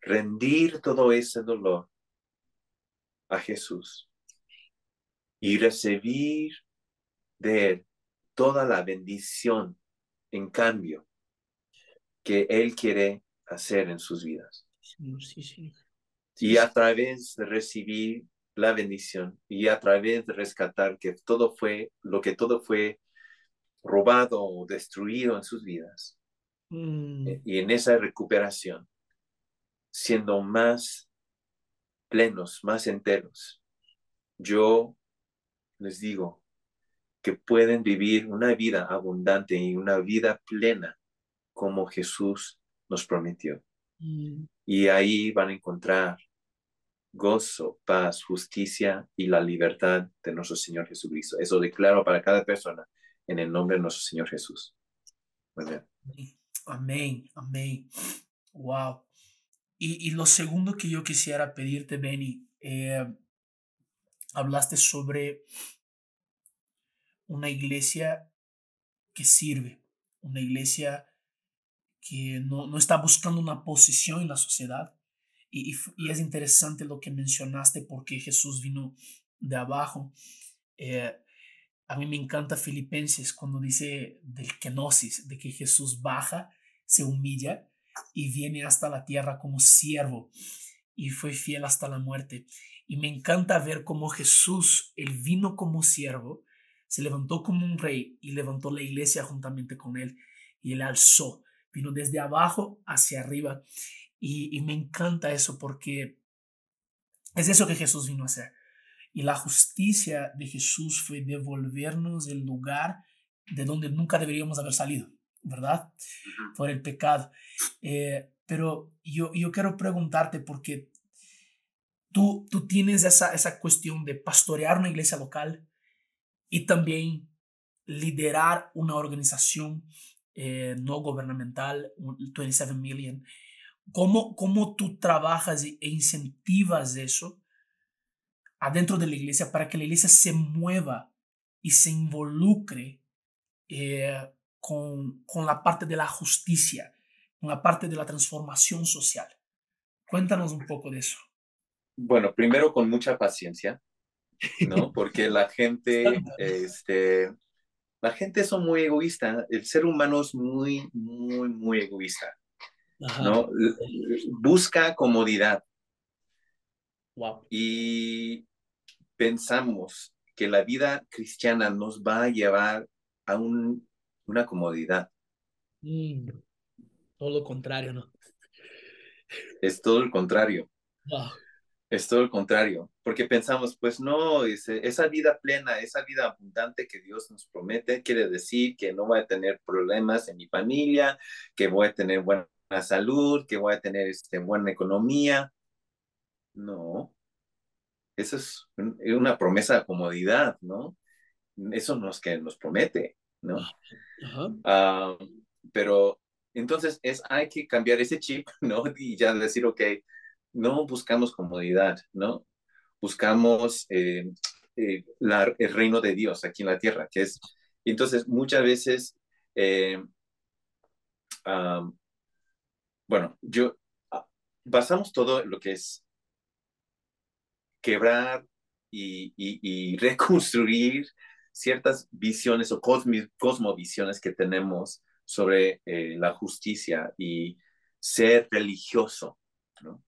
rendir todo ese dolor a Jesús y recibir de Él toda la bendición en cambio que Él quiere hacer en sus vidas. Sí, sí. Y a través de recibir la bendición y a través de rescatar que todo fue, lo que todo fue robado o destruido en sus vidas. Mm. Y en esa recuperación, siendo más plenos, más enteros, yo les digo que pueden vivir una vida abundante y una vida plena como Jesús nos prometió. Mm. Y ahí van a encontrar gozo, paz, justicia y la libertad de nuestro Señor Jesucristo. Eso declaro para cada persona en el nombre de nuestro Señor Jesús. Amén. Amén, amén. Wow. Y, y lo segundo que yo quisiera pedirte, Benny, eh, hablaste sobre una iglesia que sirve, una iglesia que no, no está buscando una posición en la sociedad. Y, es interesante lo que mencionaste porque Jesús vino de abajo. Eh, a mí me encanta Filipenses cuando dice del kenosis, de que Jesús baja, se humilla y viene hasta la tierra como siervo y fue fiel hasta la muerte. Y me encanta ver cómo Jesús, él vino como siervo, se levantó como un rey y levantó la iglesia juntamente con él y él alzó, vino desde abajo hacia arriba. Y, y me encanta eso porque es eso que Jesús vino a hacer. Y la justicia de Jesús fue devolvernos el lugar de donde nunca deberíamos haber salido, ¿verdad? Por el pecado. Eh, pero yo, yo quiero preguntarte porque tú, tú tienes esa, esa cuestión de pastorear una iglesia local y también liderar una organización eh, no gubernamental, 27 Million. ¿Cómo, ¿Cómo tú trabajas e incentivas eso adentro de la iglesia para que la iglesia se mueva y se involucre eh, con, con la parte de la justicia, con la parte de la transformación social. Cuéntanos un poco de eso. Bueno, primero con mucha paciencia, ¿no? Porque la gente, este, la gente es muy egoísta. El ser humano es muy, muy, muy egoísta, ¿no? Busca comodidad. Wow. Y pensamos que la vida cristiana nos va a llevar a un, una comodidad. Mm, todo lo contrario, ¿no? Es todo el contrario. Wow. Es todo el contrario, porque pensamos, pues no, esa vida plena, esa vida abundante que Dios nos promete, quiere decir que no voy a tener problemas en mi familia, que voy a tener buena salud, que voy a tener este, buena economía. No, eso es una promesa de comodidad, ¿no? Eso no es que nos promete, ¿no? Ajá. Uh, pero entonces es, hay que cambiar ese chip, ¿no? Y ya decir, ok, no buscamos comodidad, ¿no? Buscamos eh, eh, el reino de Dios aquí en la tierra, que es, entonces muchas veces, eh, bueno, yo, basamos todo lo que es quebrar y, reconstruir ciertas visiones o cosmovisiones que tenemos sobre la justicia y ser religioso. ¿no?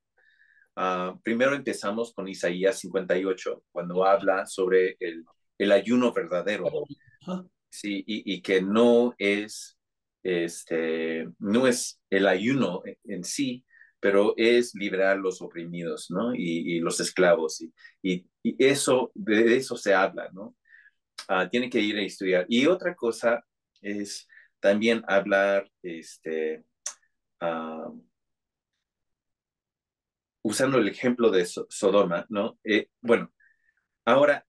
Uh, primero empezamos con Isaías 58, cuando habla sobre el, el ayuno verdadero. Sí, y, y, que no es, este, no es el ayuno en sí, pero es liberar los oprimidos, ¿no? Y, y los esclavos. Y, y, y, eso, de eso se habla, ¿no? Uh, tiene que ir a estudiar. Y otra cosa es también hablar, este, uh, usando el ejemplo de so Sodoma, ¿no? Eh, bueno, ahora,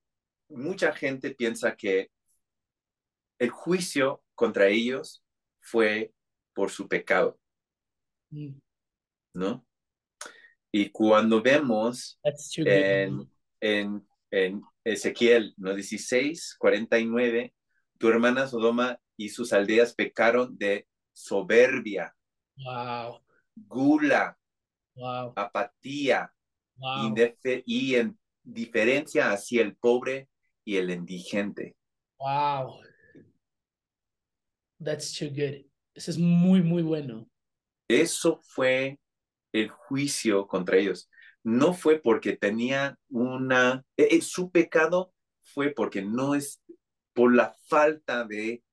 mucha gente piensa que el juicio contra ellos fue por su pecado. Mm. ¿no? Y cuando vemos en, en, en, Ezequiel ¿no? 16, 49, tu hermana Sodoma y sus aldeas pecaron de soberbia, wow. gula, apatía y en diferencia hacia el pobre y el indigente. Wow. That's too good. Eso es muy, muy bueno. Eso fue el juicio contra ellos. No fue porque tenía una... Eh, eh, su pecado fue porque no es por la falta de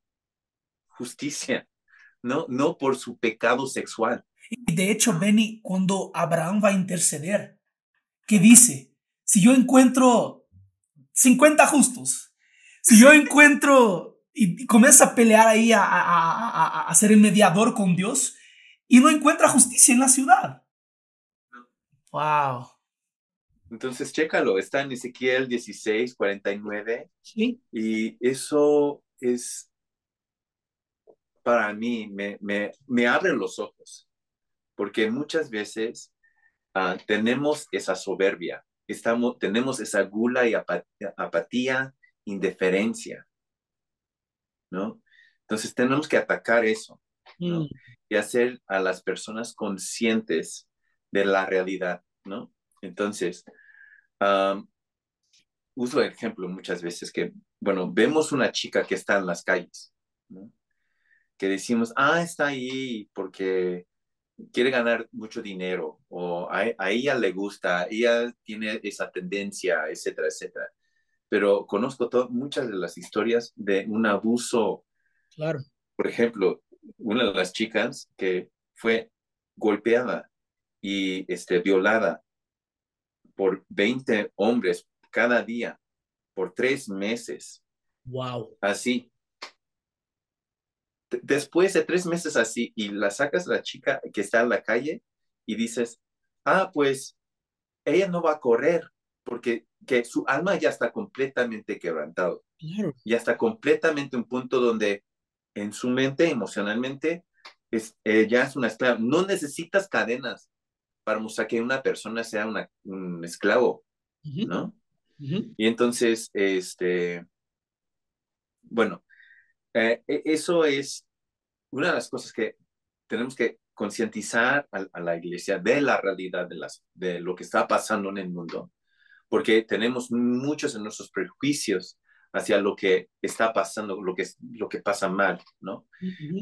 justicia, no, no por su pecado sexual. Y de hecho, Benny, cuando Abraham va a interceder, ¿qué dice? Si yo encuentro 50 justos, si yo encuentro y comienza a pelear ahí a, a, a, a ser el mediador con Dios y no encuentra justicia en la ciudad. Wow. Entonces, chécalo, está en Ezequiel 16, 49. Sí. Y eso es, para mí, me, me, me abre los ojos, porque muchas veces uh, tenemos esa soberbia, estamos, tenemos esa gula y apatía, apatía, indiferencia, ¿no? Entonces, tenemos que atacar eso, ¿no? Mm. Y hacer a las personas conscientes de la realidad, ¿no? Entonces, uso el ejemplo muchas veces que, bueno, vemos una chica que está en las calles, ¿no? que decimos, ah, está ahí porque quiere ganar mucho dinero o a, ella le gusta, ella tiene esa tendencia, etcétera, etcétera. Pero conozco muchas de las historias de un abuso. Claro. Por ejemplo, una de las chicas que fue golpeada y este, violada por 20 hombres cada día por tres meses. Wow. Así. Después de tres meses así y la sacas a la chica que está en la calle y dices, ah, pues ella no va a correr porque que su alma ya está completamente quebrantado. Ya está completamente un punto donde en su mente, emocionalmente, es, ya es una esclava. No necesitas cadenas, para mostrar que una persona sea un esclavo, ¿no? Y entonces, este, bueno, eh, e, eso es una de las cosas que tenemos que concientizar a, la iglesia de la realidad de, las, de lo que está pasando en el mundo, porque tenemos muchos de nuestros prejuicios hacia lo que está pasando, lo que, lo que pasa mal, ¿no?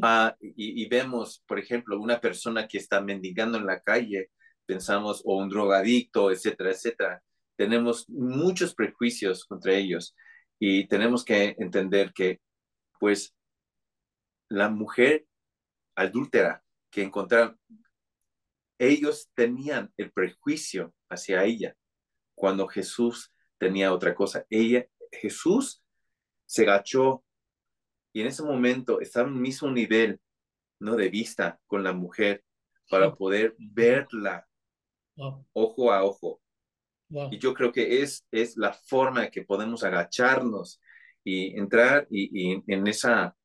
Ah, y, y, vemos, por ejemplo, una persona que está mendigando en la calle pensamos, o un drogadicto, etcétera, etcétera. Tenemos muchos prejuicios contra ellos y tenemos que entender que, pues, la mujer adúltera que encontraron, ellos tenían el prejuicio hacia ella cuando Jesús tenía otra cosa. Ella, Jesús se gachó y en ese momento estaba en el mismo nivel, ¿no? De vista con la mujer para poder verla ojo a ojo. Y yo creo que es, es la forma que podemos agacharnos y entrar y, en esa,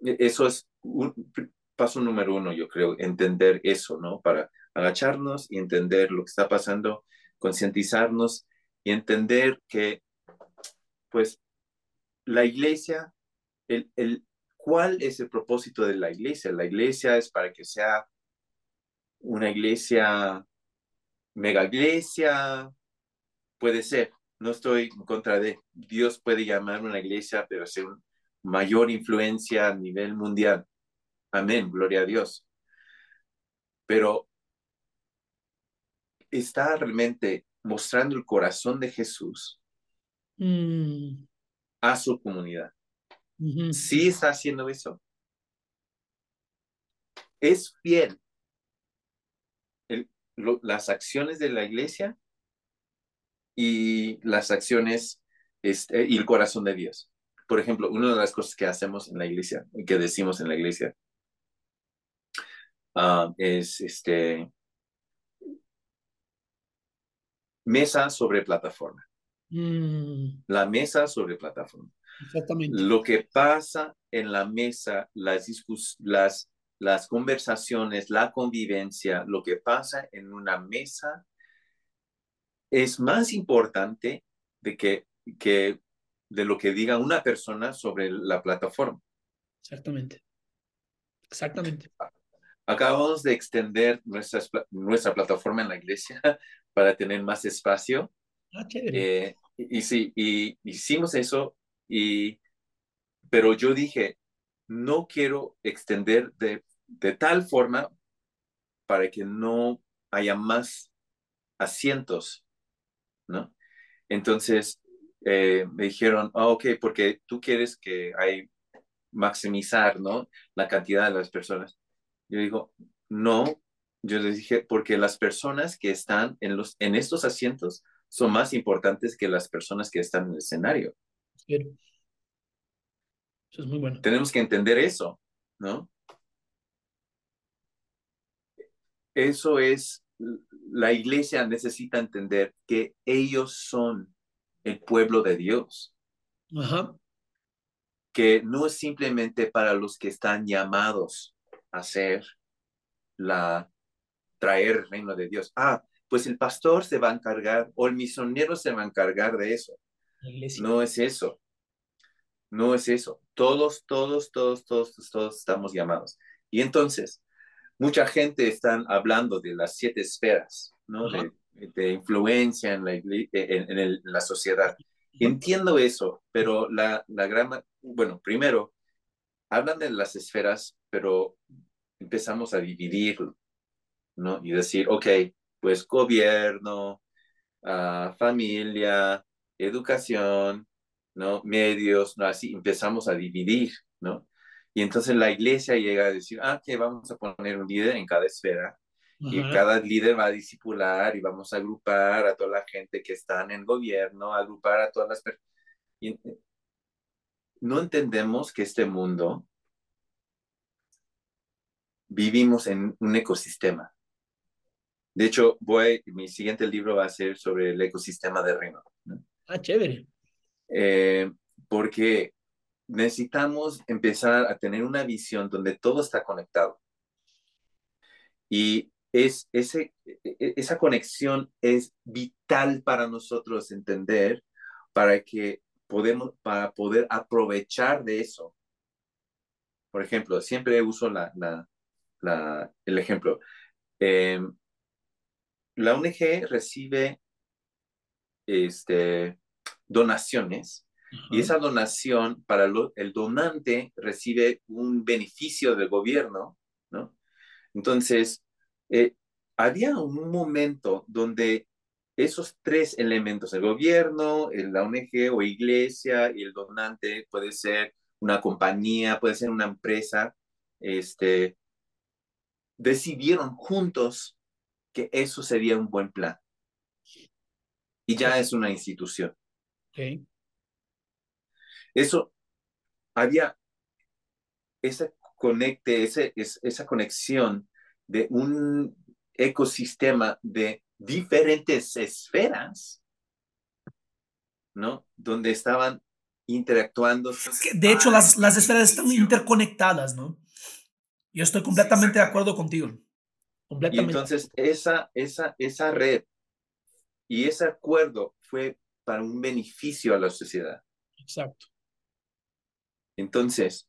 eso es un paso número uno, yo creo, entender eso, ¿no? Para agacharnos y entender lo que está pasando, concientizarnos y entender que, pues, la iglesia, el, el, ¿cuál es el propósito de la iglesia? La iglesia es para que sea una iglesia mega iglesia, puede ser, no estoy en contra de, Dios puede llamar una iglesia, pero ser mayor influencia a nivel mundial. Amén, gloria a Dios. Pero está realmente mostrando el corazón de Jesús mm. a su comunidad. Sí está haciendo eso. Es fiel las acciones de la iglesia y las acciones este, y el corazón de Dios. Por ejemplo, una de las cosas que hacemos en la iglesia, que decimos en la iglesia, ah, es este mesa sobre plataforma. Mm. La mesa sobre plataforma. Exactamente. Lo que pasa en la mesa, las, las las conversaciones, la convivencia, lo que pasa en una mesa es más importante de que, que de lo que diga una persona sobre la plataforma. Exactamente. Exactamente. Acabamos de extender nuestra, nuestra plataforma en la iglesia para tener más espacio. Ah, chévere. Eh, y, sí, y hicimos eso, y, pero yo dije, no quiero extender de, de tal forma para que no haya más asientos, ¿no? Entonces eh, me dijeron, ah, ok, porque tú quieres que hay maximizar, ¿no? La cantidad de las personas. Yo digo, no, yo les dije, porque las personas que están en, los, en estos asientos son más importantes que las personas que están en el escenario. Eso es muy bueno. Tenemos que entender eso, ¿no? Eso es, la iglesia necesita entender que ellos son el pueblo de Dios. Ajá. Que no es simplemente para los que están llamados hacer la traer el reino de Dios. Ah, pues el pastor se va a encargar o el misionero se va a encargar de eso. No es eso. No es eso. Todos, todos, todos, todos, todos estamos llamados. Y entonces, mucha gente está hablando de las siete esferas, ¿no? De, influencia en la, en, la sociedad. Entiendo eso, pero la, la gran, bueno, primero, hablan de las esferas, pero empezamos a dividir, ¿no? Y decir, ok, pues gobierno, uh, familia, educación, ¿no? Medios, ¿no? Así empezamos a dividir, ¿no? Y entonces la iglesia llega a decir, ah, que vamos a poner un líder en cada esfera y cada líder va a discipular y vamos a agrupar a toda la gente que está en el gobierno, agrupar a todas las personas. No entendemos que este mundo vivimos en un ecosistema. De hecho, voy, mi siguiente libro va a ser sobre el ecosistema de reino. Ah, chévere. Eh, porque necesitamos empezar a tener una visión donde todo está conectado. Y es, ese, e, e, esa conexión es vital para nosotros entender para que podemos, para poder aprovechar de eso. Por ejemplo, siempre uso la, el ejemplo. Em, la ONG recibe este, donaciones y esa donación para el donante recibe un beneficio del gobierno, ¿no? Entonces, eh, había un momento donde esos tres elementos, el gobierno, la ONG o iglesia y el donante, puede ser una compañía, puede ser una empresa, este, decidieron juntos que eso sería un buen plan. Y ya es una institución. Eso, había ese conecte, ese, esa conexión de un ecosistema de diferentes esferas, ¿no? Donde estaban interactuando. De hecho, las, las esferas están interconectadas, ¿no? Yo estoy completamente de acuerdo contigo. Completamente. Y entonces esa, esa, esa red y ese acuerdo fue para un beneficio a la sociedad. Exacto. Entonces,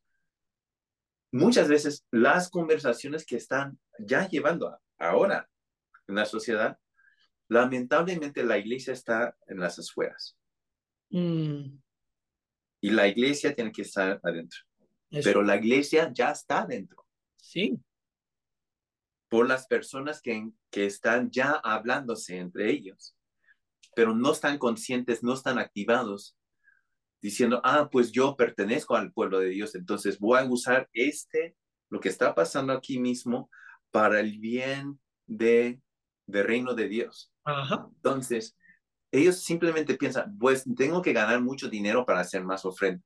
muchas veces las conversaciones que están ya llevando ahora en la sociedad, lamentablemente la iglesia está en las afueras. Mm. Y la iglesia tiene que estar adentro. Pero la iglesia ya está adentro. Sí. Por las personas que, que están ya hablándose entre ellos, pero no están conscientes, no están activados, diciendo, ah, pues yo pertenezco al pueblo de Dios, entonces voy a usar este, lo que está pasando aquí mismo, para el bien de, de reino de Dios. Entonces, ellos simplemente piensan, pues tengo que ganar mucho dinero para hacer más ofrenda.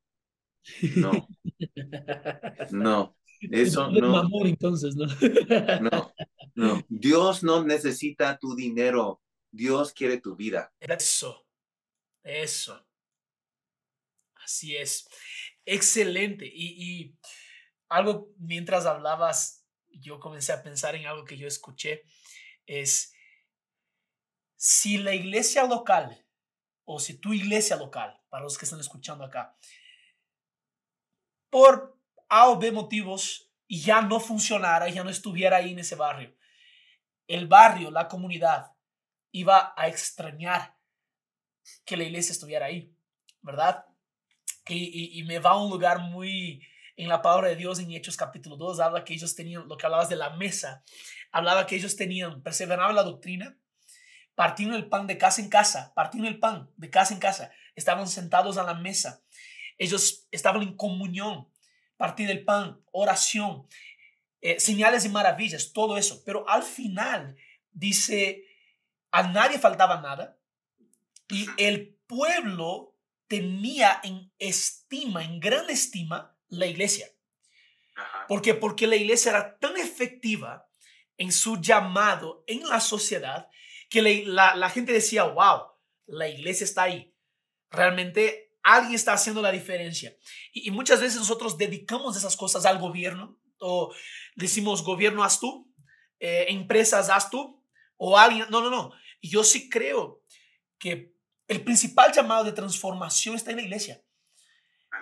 No, no, eso no. Amor, entonces, ¿no? no, no. Dios no necesita tu dinero. Dios quiere tu vida. Eso, eso. Así es. Excelente. Y, y algo, mientras hablabas, yo comencé a pensar en algo que yo escuché. Es, si la iglesia local, o si tu iglesia local, para los que están escuchando acá, por a o B motivos ya no funcionara, ya no estuviera ahí en ese barrio, el barrio, la comunidad, iba a extrañar que la iglesia estuviera ahí, ¿verdad? Y, me va a un lugar muy, en la palabra de Dios en Hechos capítulo 2, habla que ellos tenían, lo que hablabas de la mesa, hablaba que ellos tenían, perseveraban la doctrina, partían el pan de casa en casa, partían el pan de casa en casa, estaban sentados a la mesa, ellos estaban en comunión, partir el pan, oración, eh, señales y maravillas, todo eso. Pero al final dice, a nadie faltaba nada y el pueblo tenía en estima, en gran estima, la iglesia. ¿Por qué? Porque la iglesia era tan efectiva en su llamado en la sociedad que la, la gente decía, wow, la iglesia está ahí. Realmente alguien está haciendo la diferencia. Y, muchas veces nosotros dedicamos esas cosas al gobierno o decimos, gobierno, haz tú, eh, empresas, haz tú, o alguien, no, no, no. Yo sí creo que el principal llamado de transformación está en la iglesia.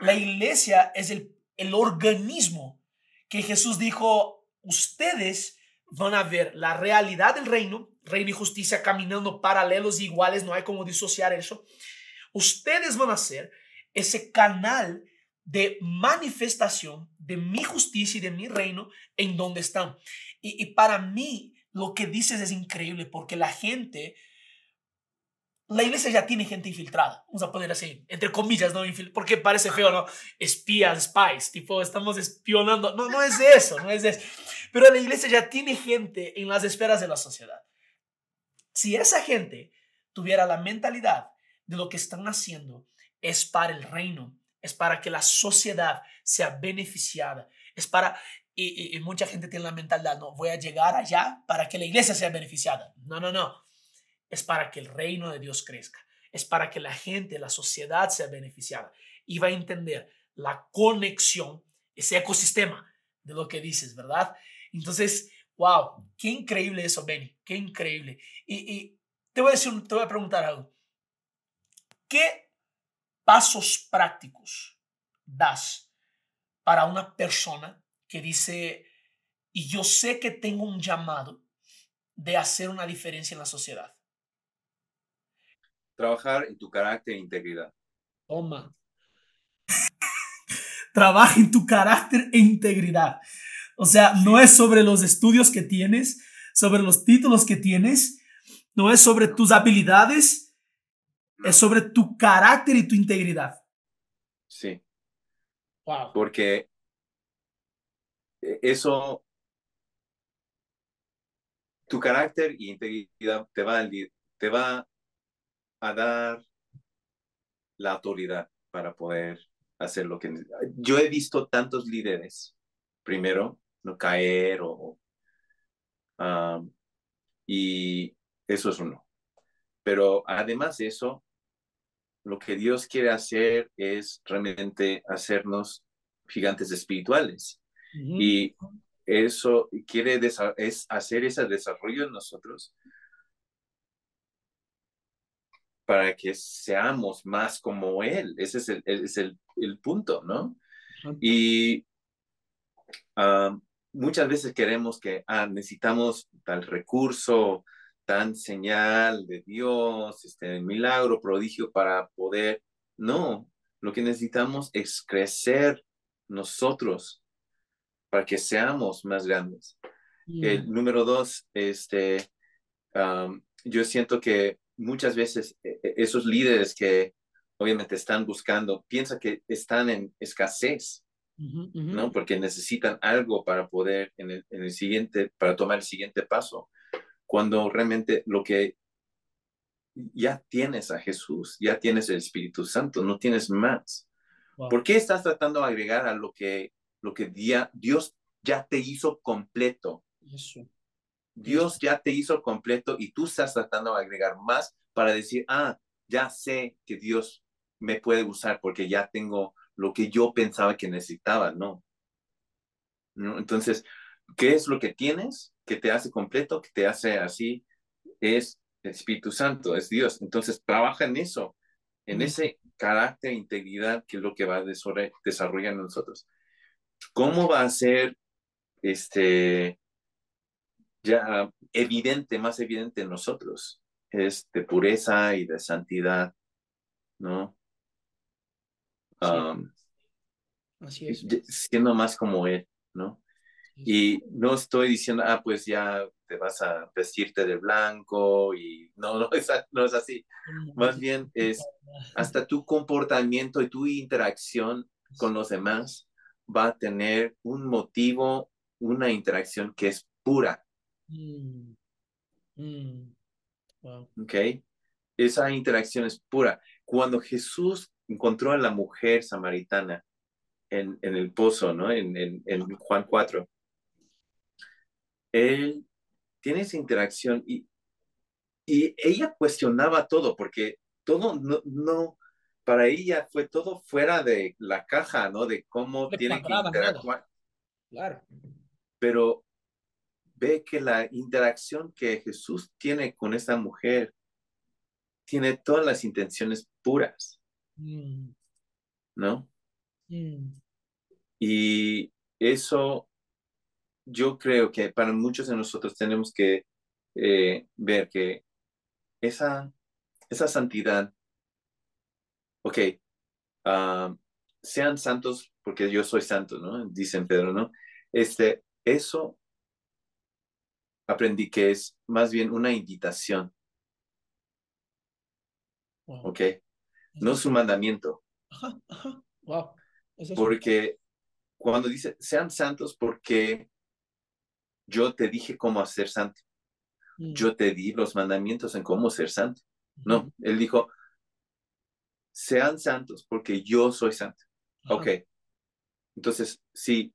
La iglesia es el, el organismo que Jesús dijo, ustedes van a ver la realidad del reino, reino y justicia caminando paralelos y iguales, no hay como disociar eso ustedes van a ser ese canal de manifestación de mi justicia y de mi reino en donde están. Y, para mí lo que dices es increíble porque la gente, la iglesia ya tiene gente infiltrada, vamos a poner así, entre comillas, ¿no? Porque parece feo, ¿no? Espías, spies, tipo, estamos espionando. No, no es eso, no es eso. Pero la iglesia ya tiene gente en las esferas de la sociedad. Si esa gente tuviera la mentalidad de lo que están haciendo es para el reino, es para que la sociedad sea beneficiada, es para, y, mucha gente tiene la mentalidad, no, voy a llegar allá para que la iglesia sea beneficiada. No, no, no, es para que el reino de Dios crezca, es para que la gente, la sociedad sea beneficiada y va a entender la conexión, ese ecosistema de lo que dices, ¿verdad? Entonces, wow, qué increíble eso, Benny, qué increíble. Y, y te voy a decir, te voy a preguntar algo. ¿Qué pasos prácticos das para una persona que dice, y yo sé que tengo un llamado de hacer una diferencia en la sociedad? Trabajar en tu carácter e integridad. Toma. Trabaja en tu carácter e integridad. O sea, no es sobre los estudios que tienes, sobre los títulos que tienes, no es sobre tus habilidades, es sobre tu carácter y tu integridad. Sí. Wow. Porque e, eso, tu carácter y integridad te va, a, te va a dar la autoridad para poder hacer lo que yo he visto tantos líderes primero no caer o y eso es uno pero además de eso lo que Dios quiere hacer es realmente hacernos gigantes espirituales. Y eso quiere es hacer ese desarrollo en nosotros para que seamos más como Él. Ese es el, es el, el punto, ¿no? Y ah, muchas veces queremos que ah, necesitamos tal recurso, tan señal de Dios, este milagro, prodigio para poder. No, lo que necesitamos es crecer nosotros para que seamos más grandes. El número dos, este, yo siento que muchas veces e, e, esos líderes que obviamente están buscando, piensan que están en escasez, ¿no? Porque necesitan algo para poder en el, en el, siguiente, para tomar el siguiente paso cuando realmente lo que ya tienes a Jesús, ya tienes el Espíritu Santo, no tienes más. ¿Por qué estás tratando de agregar a lo que, lo que Dios ya te hizo completo? Dios ya te hizo completo y tú estás tratando de agregar más para decir, ah, ya sé que Dios me puede usar porque ya tengo lo que yo pensaba que necesitaba, ¿no? ¿No? Entonces, ¿qué es lo que tienes? que te hace completo, que te hace así, es el Espíritu Santo, es Dios. Entonces, trabaja en eso, en ese carácter e integridad que es lo que va a desarrollar en nosotros. ¿Cómo va a ser este, ya evidente, más evidente en nosotros, es de pureza y de santidad, ¿no? Así es. Siendo más como Él, ¿no? Y no estoy diciendo, ah, pues ya te vas a vestirte de blanco y no, no es, no es así. Más bien es hasta tu comportamiento y tu interacción con los demás va a tener un motivo, una interacción que es pura. Mm. Mm. ¿Ok? Esa interacción es pura. Cuando Jesús encontró a la mujer samaritana en, en el pozo, ¿no? En, en, en Juan 4, él tiene esa interacción y, y ella cuestionaba todo, porque todo no, no, para ella fue todo fuera de la caja, ¿no? De cómo tiene que interactuar. Claro. Pero ve que la interacción que Jesús tiene con esta mujer tiene todas las intenciones puras, mm. ¿no? Mm. Y eso yo creo que para muchos de nosotros tenemos que eh, ver que esa, esa santidad, ok, ah, sean santos porque yo soy santo, ¿no? Dicen Pedro, ¿no? Este, eso aprendí que es más bien una invitación. ¿Ok? No es un mandamiento. Ajá, ajá. Wow. porque cuando dice, sean santos porque yo te dije cómo hacer santo. Mm. Yo te di los mandamientos en cómo ser santo. No, él dijo, sean santos porque yo soy santo. Ok. Entonces, si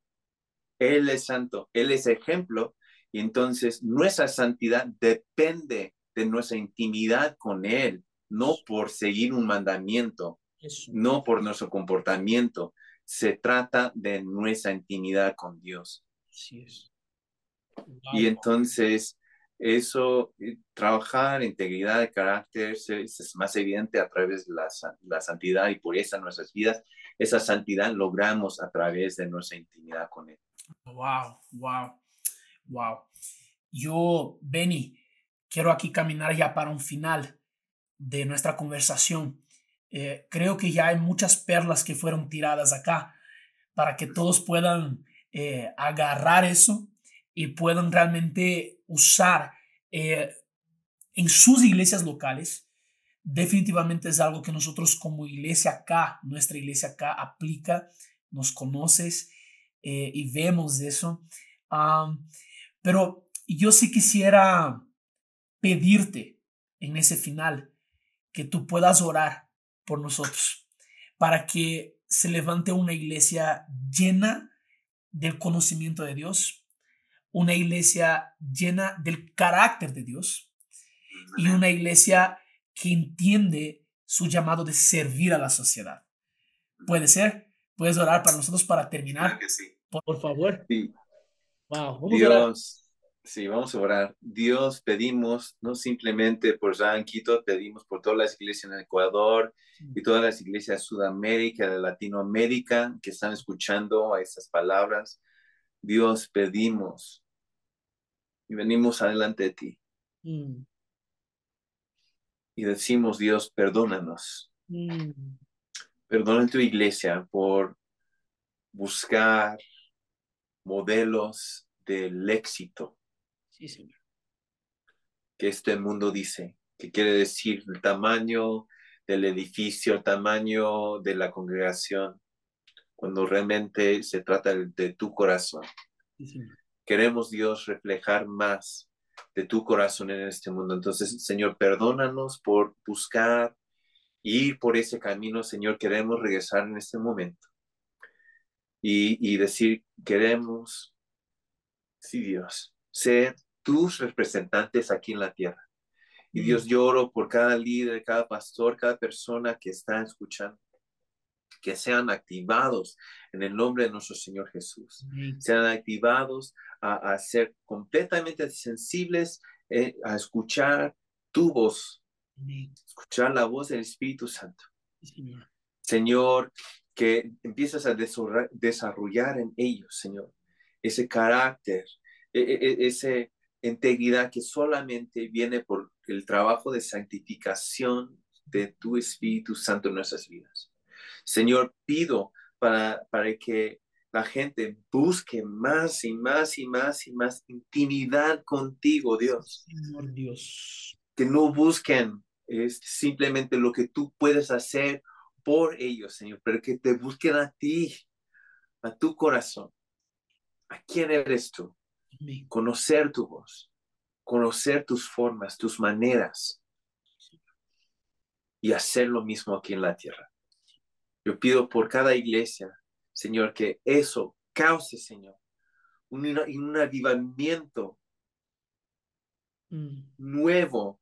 Él es santo, Él es ejemplo, y entonces nuestra santidad depende de nuestra intimidad con Él, no por seguir un mandamiento, no por nuestro comportamiento. Se trata de nuestra intimidad con Dios. Así es. Y entonces eso, eh, trabajar integridad de carácter es, más evidente a través de la, la, santidad y pureza en nuestras vidas. Esa santidad logramos a través de nuestra intimidad con Él. Wow, wow, wow. Yo, Benny, quiero aquí caminar ya para un final de nuestra conversación. Eh, creo que ya hay muchas perlas que fueron tiradas acá para que todos puedan eh, agarrar eso y puedan realmente usar eh, en sus iglesias locales, definitivamente es algo que nosotros como iglesia acá, nuestra iglesia acá aplica, nos conoces y vemos eso. Pero yo sí quisiera pedirte en ese final que tú puedas orar por nosotros para que se levante una iglesia llena del conocimiento de Dios, una iglesia llena del carácter de Dios y una iglesia que entiende su llamado de servir a la sociedad. ¿Puede ser? ¿Puedes orar para nosotros para terminar? Por, favor. Sí. Dios, sí, vamos a orar. Dios, pedimos, no simplemente por San Quito, pedimos por todas las iglesias en Ecuador y todas las iglesias de Sudamérica, de Latinoamérica que están escuchando a estas palabras. Dios, pedimos y venimos adelante de ti. Mm. Y decimos, Dios, perdónanos. Mm. Perdona tu iglesia por buscar modelos del éxito. Sí, Señor. Que este mundo dice, que quiere decir el tamaño del edificio, el tamaño de la congregación, cuando realmente se trata de tu corazón. Queremos, Dios, reflejar más de tu corazón en este mundo. Entonces, Señor, perdónanos por buscar ir por ese camino, Señor. Queremos regresar en este momento y, decir, queremos, sí, Dios, ser tus representantes aquí en la tierra. Y Dios, mm. lloro por cada líder, cada pastor, cada persona que está escuchando que sean activados en el nombre de nuestro Señor Jesús. Sean activados a, ser completamente sensibles eh, a escuchar tu voz, escuchar la voz del Espíritu Santo. Señor. Que empiezas a desarrollar en ellos, Señor, ese carácter, e, e, e, esa integridad que solamente viene por el trabajo de santificación de tu Espíritu Santo en nuestras vidas. Señor, pido para, para que la gente busque más y más y más y más intimidad contigo, Dios. Señor Dios. Que no busquen es simplemente lo que tú puedes hacer por ellos, Señor, pero que te busquen a ti, a tu corazón. ¿A quién eres tú? Conocer tu voz, conocer tus formas, tus maneras y hacer lo mismo aquí en la tierra. Yo pido por cada iglesia, Señor, que eso cause, Señor, un, un avivamiento mm. nuevo,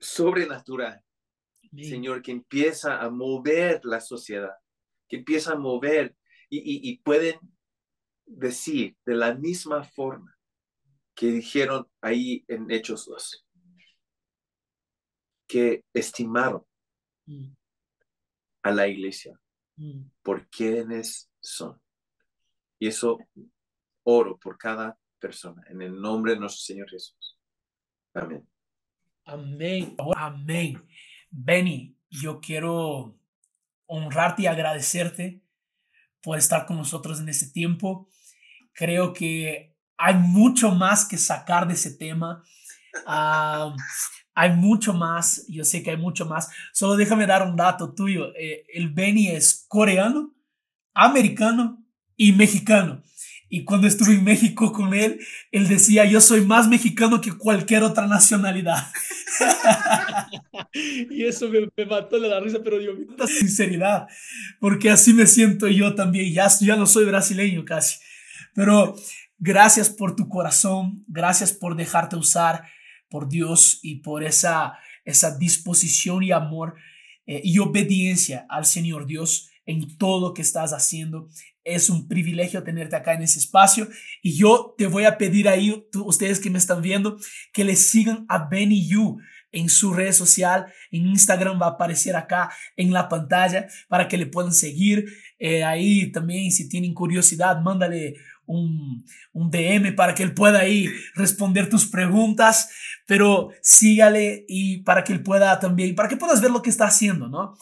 sobrenatural, Señor, que empieza a mover la sociedad, que empieza a mover y, y pueden decir de la misma forma que dijeron ahí en Hechos 2, que estimaron mm. a la iglesia mm. por quienes son. Y eso oro por cada persona en el nombre de nuestro Señor Jesús. Amén. Amén. Amén. Benny, yo quiero honrarte y agradecerte por estar con nosotros en este tiempo. Creo que hay mucho más que sacar de ese tema. Ah, hay mucho más, yo sé que hay mucho más. Solo déjame dar un dato tuyo. Eh, el Benny es coreano, americano y mexicano. Y cuando estuve en México con él, él decía, yo soy más mexicano que cualquier otra nacionalidad. y eso me, mató de la risa, pero mucha sinceridad, porque así me siento yo también. Ya, ya no soy brasileño casi. Pero gracias por tu corazón, gracias por dejarte usar por Dios y por esa, esa disposición y amor eh, y obediencia al Señor Dios en todo lo que estás haciendo. Es un privilegio tenerte acá en ese espacio y yo te voy a pedir ahí, ustedes que me están viendo, que le sigan a Benny You en su red social, en Instagram va a aparecer acá en la pantalla para que le puedan seguir. Eh, ahí también, si tienen curiosidad, mándale un, un, DM para que él pueda ahí responder tus preguntas, pero sígale y para que él pueda también, para que puedas ver lo que está haciendo, ¿no?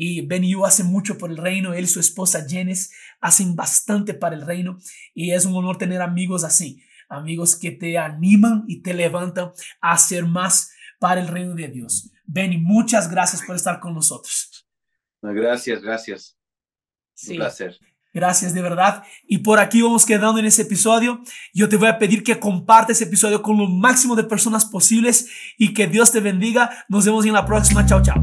Y Ben Yu hace mucho por el reino, él y su esposa Jenes hacen bastante para el reino y es un honor tener amigos así, amigos que te animan y te levantan a hacer más para el reino de Dios. Benny, muchas gracias por estar con nosotros. Gracias, gracias. Un placer. Gracias de verdad. Y por aquí vamos quedando en ese episodio. Yo te voy a pedir que compartas ese episodio con lo máximo de personas posibles y que Dios te bendiga. Nos vemos en la próxima. Chao, chao.